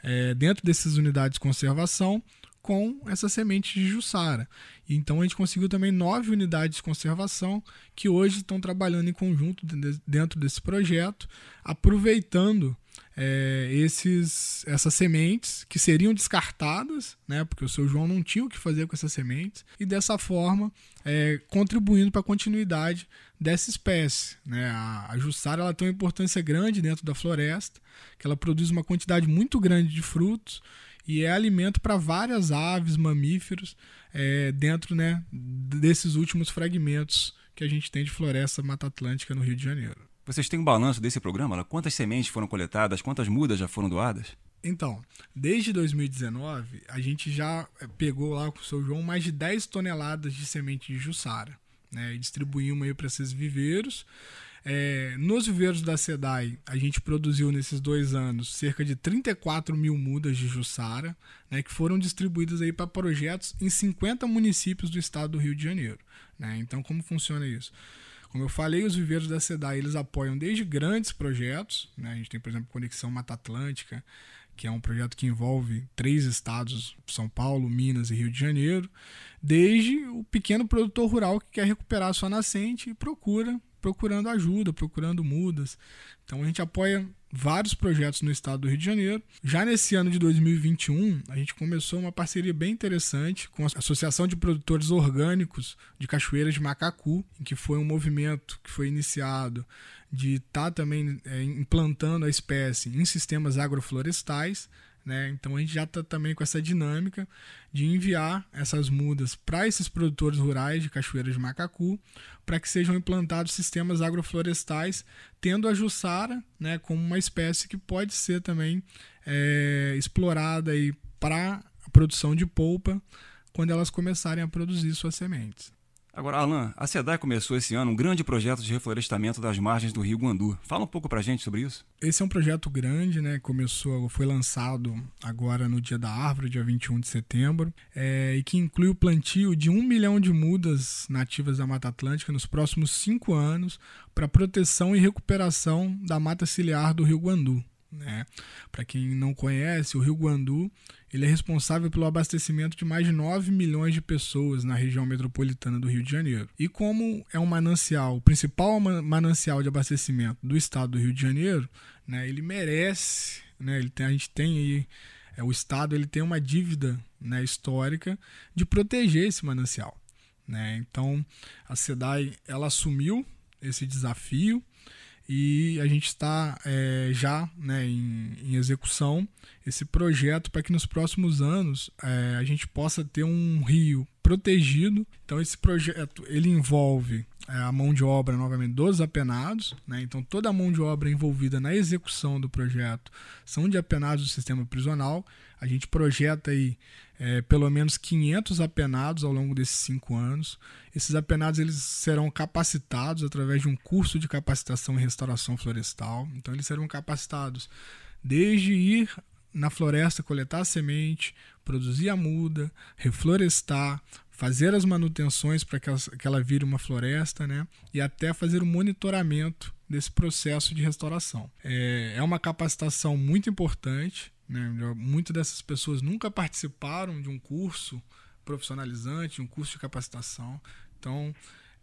é, dentro dessas unidades de conservação com essa semente de Jussara. Então a gente conseguiu também nove unidades de conservação que hoje estão trabalhando em conjunto dentro desse projeto, aproveitando é, esses, essas sementes que seriam descartadas, né, porque o seu João não tinha o que fazer com essas sementes, e dessa forma é, contribuindo para a continuidade dessa espécie. Né? A, Jussara ela tem uma importância grande dentro da floresta, que ela produz uma quantidade muito grande de frutos e é alimento para várias aves, mamíferos, é, dentro né, desses últimos fragmentos que a gente tem de floresta Mata Atlântica no Rio de Janeiro. Vocês têm um balanço desse programa? Quantas sementes foram coletadas? Quantas mudas já foram doadas? Então, desde 2019, a gente já eh, pegou lá com o seu João mais de 10 toneladas de semente de Jussara. Né, e distribuímos aí para esses viveiros. É, nos viveiros da SEDAI, a gente produziu nesses dois anos cerca de 34 mil mudas de Jussara, né, que foram distribuídas para projetos em 50 municípios do estado do Rio de Janeiro. Né? Então, como funciona isso? Como eu falei, os viveiros da SEDAI eles apoiam desde grandes projetos, né? a gente tem, por exemplo, Conexão Mata Atlântica, que é um projeto que envolve três estados, São Paulo, Minas e Rio de Janeiro, desde o pequeno produtor rural que quer recuperar sua nascente e procura procurando ajuda, procurando mudas. Então a gente apoia vários projetos no estado do Rio de Janeiro. Já nesse ano de 2021, a gente começou uma parceria bem interessante com a Associação de Produtores Orgânicos de Cachoeiras de Macacu, que foi um movimento que foi iniciado de estar tá também é, implantando a espécie em sistemas agroflorestais. Né? Então a gente já está também com essa dinâmica de enviar essas mudas para esses produtores rurais de Cachoeiras de Macacu, para que sejam implantados sistemas agroflorestais, tendo a Jussara né, como uma espécie que pode ser também é, explorada para a produção de polpa quando elas começarem a produzir suas sementes. Agora, Alan, a SEDAI começou esse ano um grande projeto de reflorestamento das margens do Rio Guandu. Fala um pouco pra gente sobre isso. Esse é um projeto grande, né? Começou, foi lançado agora no Dia da Árvore, dia 21 de setembro, é, e que inclui o plantio de um milhão de mudas nativas da Mata Atlântica nos próximos cinco anos para proteção e recuperação da mata ciliar do Rio Guandu. Né? Para quem não conhece, o Rio Guandu ele é responsável pelo abastecimento de mais de 9 milhões de pessoas na região metropolitana do Rio de Janeiro. E como é um manancial, o principal manancial de abastecimento do estado do Rio de Janeiro, né, ele merece, né, ele tem, a gente tem aí, é, o estado ele tem uma dívida né, histórica de proteger esse manancial. Né? Então a SEDAI ela assumiu esse desafio e a gente está é, já né, em, em, execução esse projeto para que nos próximos anos é, a gente possa ter um rio protegido. Então esse projeto ele envolve é, a mão de obra novamente dos apenados, né? então toda a mão de obra envolvida na execução do projeto são de apenados do sistema prisional. A gente projeta aí é, pelo menos 500 apenados ao longo desses cinco anos. Esses apenados eles serão capacitados através de um curso de capacitação em restauração florestal. Então eles serão capacitados desde ir na floresta coletar a semente, produzir a muda, reflorestar, fazer as manutenções para que, que ela vire uma floresta, né? E até fazer o monitoramento desse processo de restauração. É, é uma capacitação muito importante né? Muitas dessas pessoas nunca participaram de um curso profissionalizante, um curso de capacitação. Então,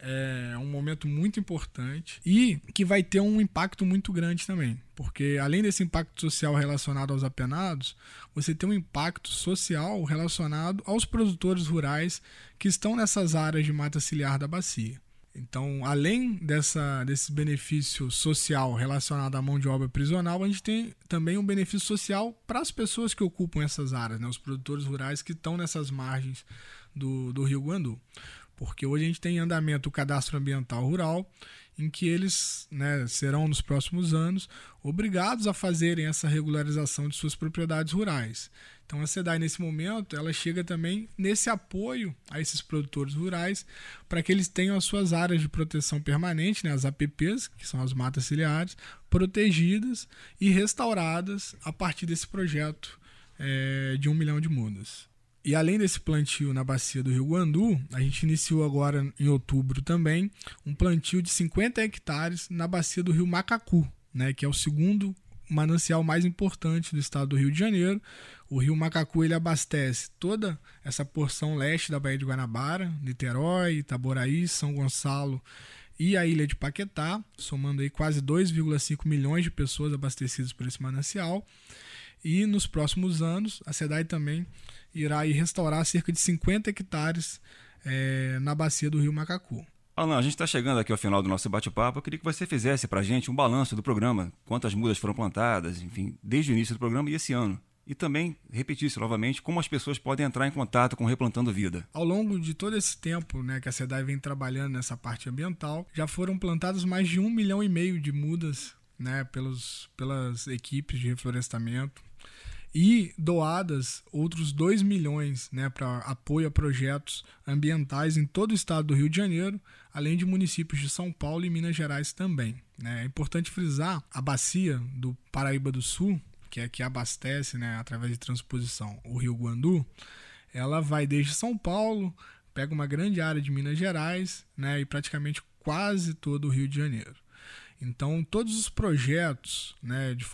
é um momento muito importante e que vai ter um impacto muito grande também, porque além desse impacto social relacionado aos apenados, você tem um impacto social relacionado aos produtores rurais que estão nessas áreas de mata ciliar da bacia. Então, além dessa, desse benefício social relacionado à mão de obra prisional, a gente tem também um benefício social para as pessoas que ocupam essas áreas, né? os produtores rurais que estão nessas margens do, do Rio Guandu. Porque hoje a gente tem em andamento o cadastro ambiental rural, em que eles né, serão, nos próximos anos, obrigados a fazerem essa regularização de suas propriedades rurais. Então a SEDAI nesse momento ela chega também nesse apoio a esses produtores rurais para que eles tenham as suas áreas de proteção permanente, né, as APPs, que são as matas ciliares, protegidas e restauradas a partir desse projeto é, de um milhão de mudas. E além desse plantio na bacia do Rio Guandu, a gente iniciou agora em outubro também um plantio de 50 hectares na bacia do Rio Macacu, né, que é o segundo manancial mais importante do estado do Rio de Janeiro. O rio Macacu ele abastece toda essa porção leste da Baía de Guanabara, Niterói, Itaboraí, São Gonçalo e a ilha de Paquetá, somando aí quase 2,5 milhões de pessoas abastecidas por esse manancial. E nos próximos anos, a SEDAI também irá restaurar cerca de 50 hectares é, na bacia do rio Macacu. Alan, a gente está chegando aqui ao final do nosso bate-papo. Eu queria que você fizesse para a gente um balanço do programa, quantas mudas foram plantadas, enfim, desde o início do programa e esse ano. E também repetisse novamente como as pessoas podem entrar em contato com Replantando Vida. Ao longo de todo esse tempo né, que a SEDAI vem trabalhando nessa parte ambiental, já foram plantadas mais de um milhão e meio de mudas né, pelos, pelas equipes de reflorestamento e doadas outros 2 milhões né, para apoio a projetos ambientais em todo o estado do Rio de Janeiro, além de municípios de São Paulo e Minas Gerais também. Né. É importante frisar a bacia do Paraíba do Sul, que é que abastece, né, através de transposição, o Rio Guandu, ela vai desde São Paulo, pega uma grande área de Minas Gerais né, e praticamente quase todo o Rio de Janeiro. Então, todos os projetos, né, de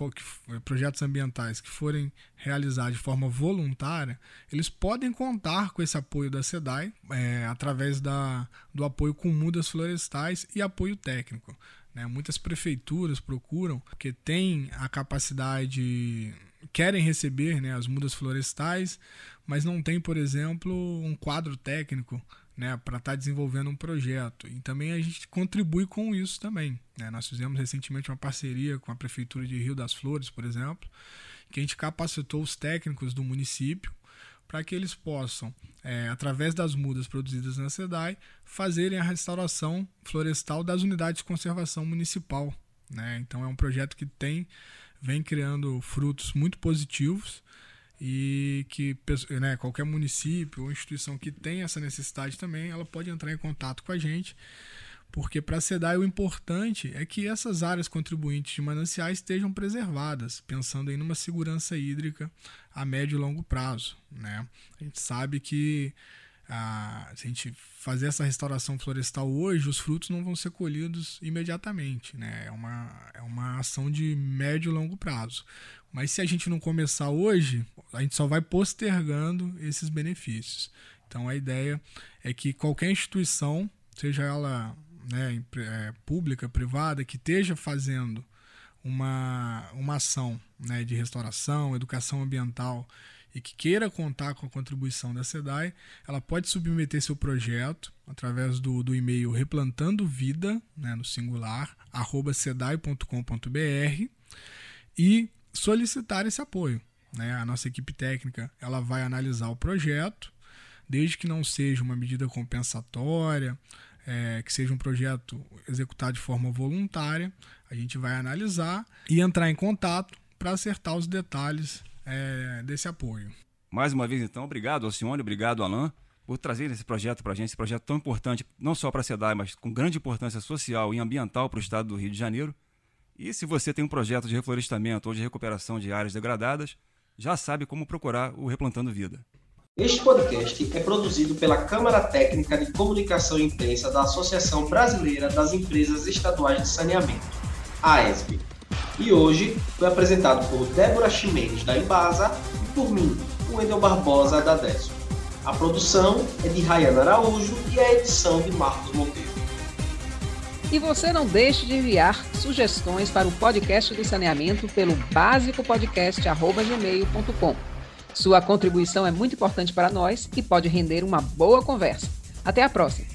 projetos ambientais que forem realizados de forma voluntária, eles podem contar com esse apoio da SEDAI é, através da, do apoio com mudas florestais e apoio técnico. Né? Muitas prefeituras procuram, porque têm a capacidade, querem receber né, as mudas florestais, mas não tem, por exemplo, um quadro técnico né, para estar tá desenvolvendo um projeto. E também a gente contribui com isso também. Né? Nós fizemos recentemente uma parceria com a Prefeitura de Rio das Flores, por exemplo, que a gente capacitou os técnicos do município para que eles possam, é, através das mudas produzidas na SEDAI, fazerem a restauração florestal das unidades de conservação municipal. Né? Então é um projeto que tem, vem criando frutos muito positivos e que né, qualquer município ou instituição que tenha essa necessidade também, ela pode entrar em contato com a gente, porque para a SEDAI o importante é que essas áreas contribuintes de mananciais estejam preservadas, pensando em numa segurança hídrica a médio e longo prazo. Né? A gente sabe que a, se a gente fazer essa restauração florestal hoje, os frutos não vão ser colhidos imediatamente. Né? É, uma, é uma ação de médio e longo prazo. Mas se a gente não começar hoje, a gente só vai postergando esses benefícios. Então a ideia é que qualquer instituição, seja ela né, é, pública, privada, que esteja fazendo uma, uma ação né, de restauração, educação ambiental e que queira contar com a contribuição da SEDAI, ela pode submeter seu projeto através do, do e-mail replantando vida, né, no singular, arroba sedai.com.br e solicitar esse apoio. Né? A nossa equipe técnica ela vai analisar o projeto, desde que não seja uma medida compensatória, é, que seja um projeto executado de forma voluntária, a gente vai analisar e entrar em contato para acertar os detalhes é, desse apoio. Mais uma vez, então, obrigado, Alcione, obrigado, Alain, por trazer esse projeto para a gente, esse projeto tão importante, não só para a SEDAI, mas com grande importância social e ambiental para o estado do Rio de Janeiro. E se você tem um projeto de reflorestamento ou de recuperação de áreas degradadas, já sabe como procurar o Replantando Vida. Este podcast é produzido pela Câmara Técnica de Comunicação e Imprensa da Associação Brasileira das Empresas Estaduais de Saneamento, AESB. E hoje foi apresentado por Débora Ximenes, da Embasa, e por mim, Wendel Barbosa, da DESO. A produção é de Rayana Araújo e a edição de Marcos Monteiro. E você não deixe de enviar sugestões para o podcast do saneamento pelo básicopodcast.gmail.com. Sua contribuição é muito importante para nós e pode render uma boa conversa. Até a próxima!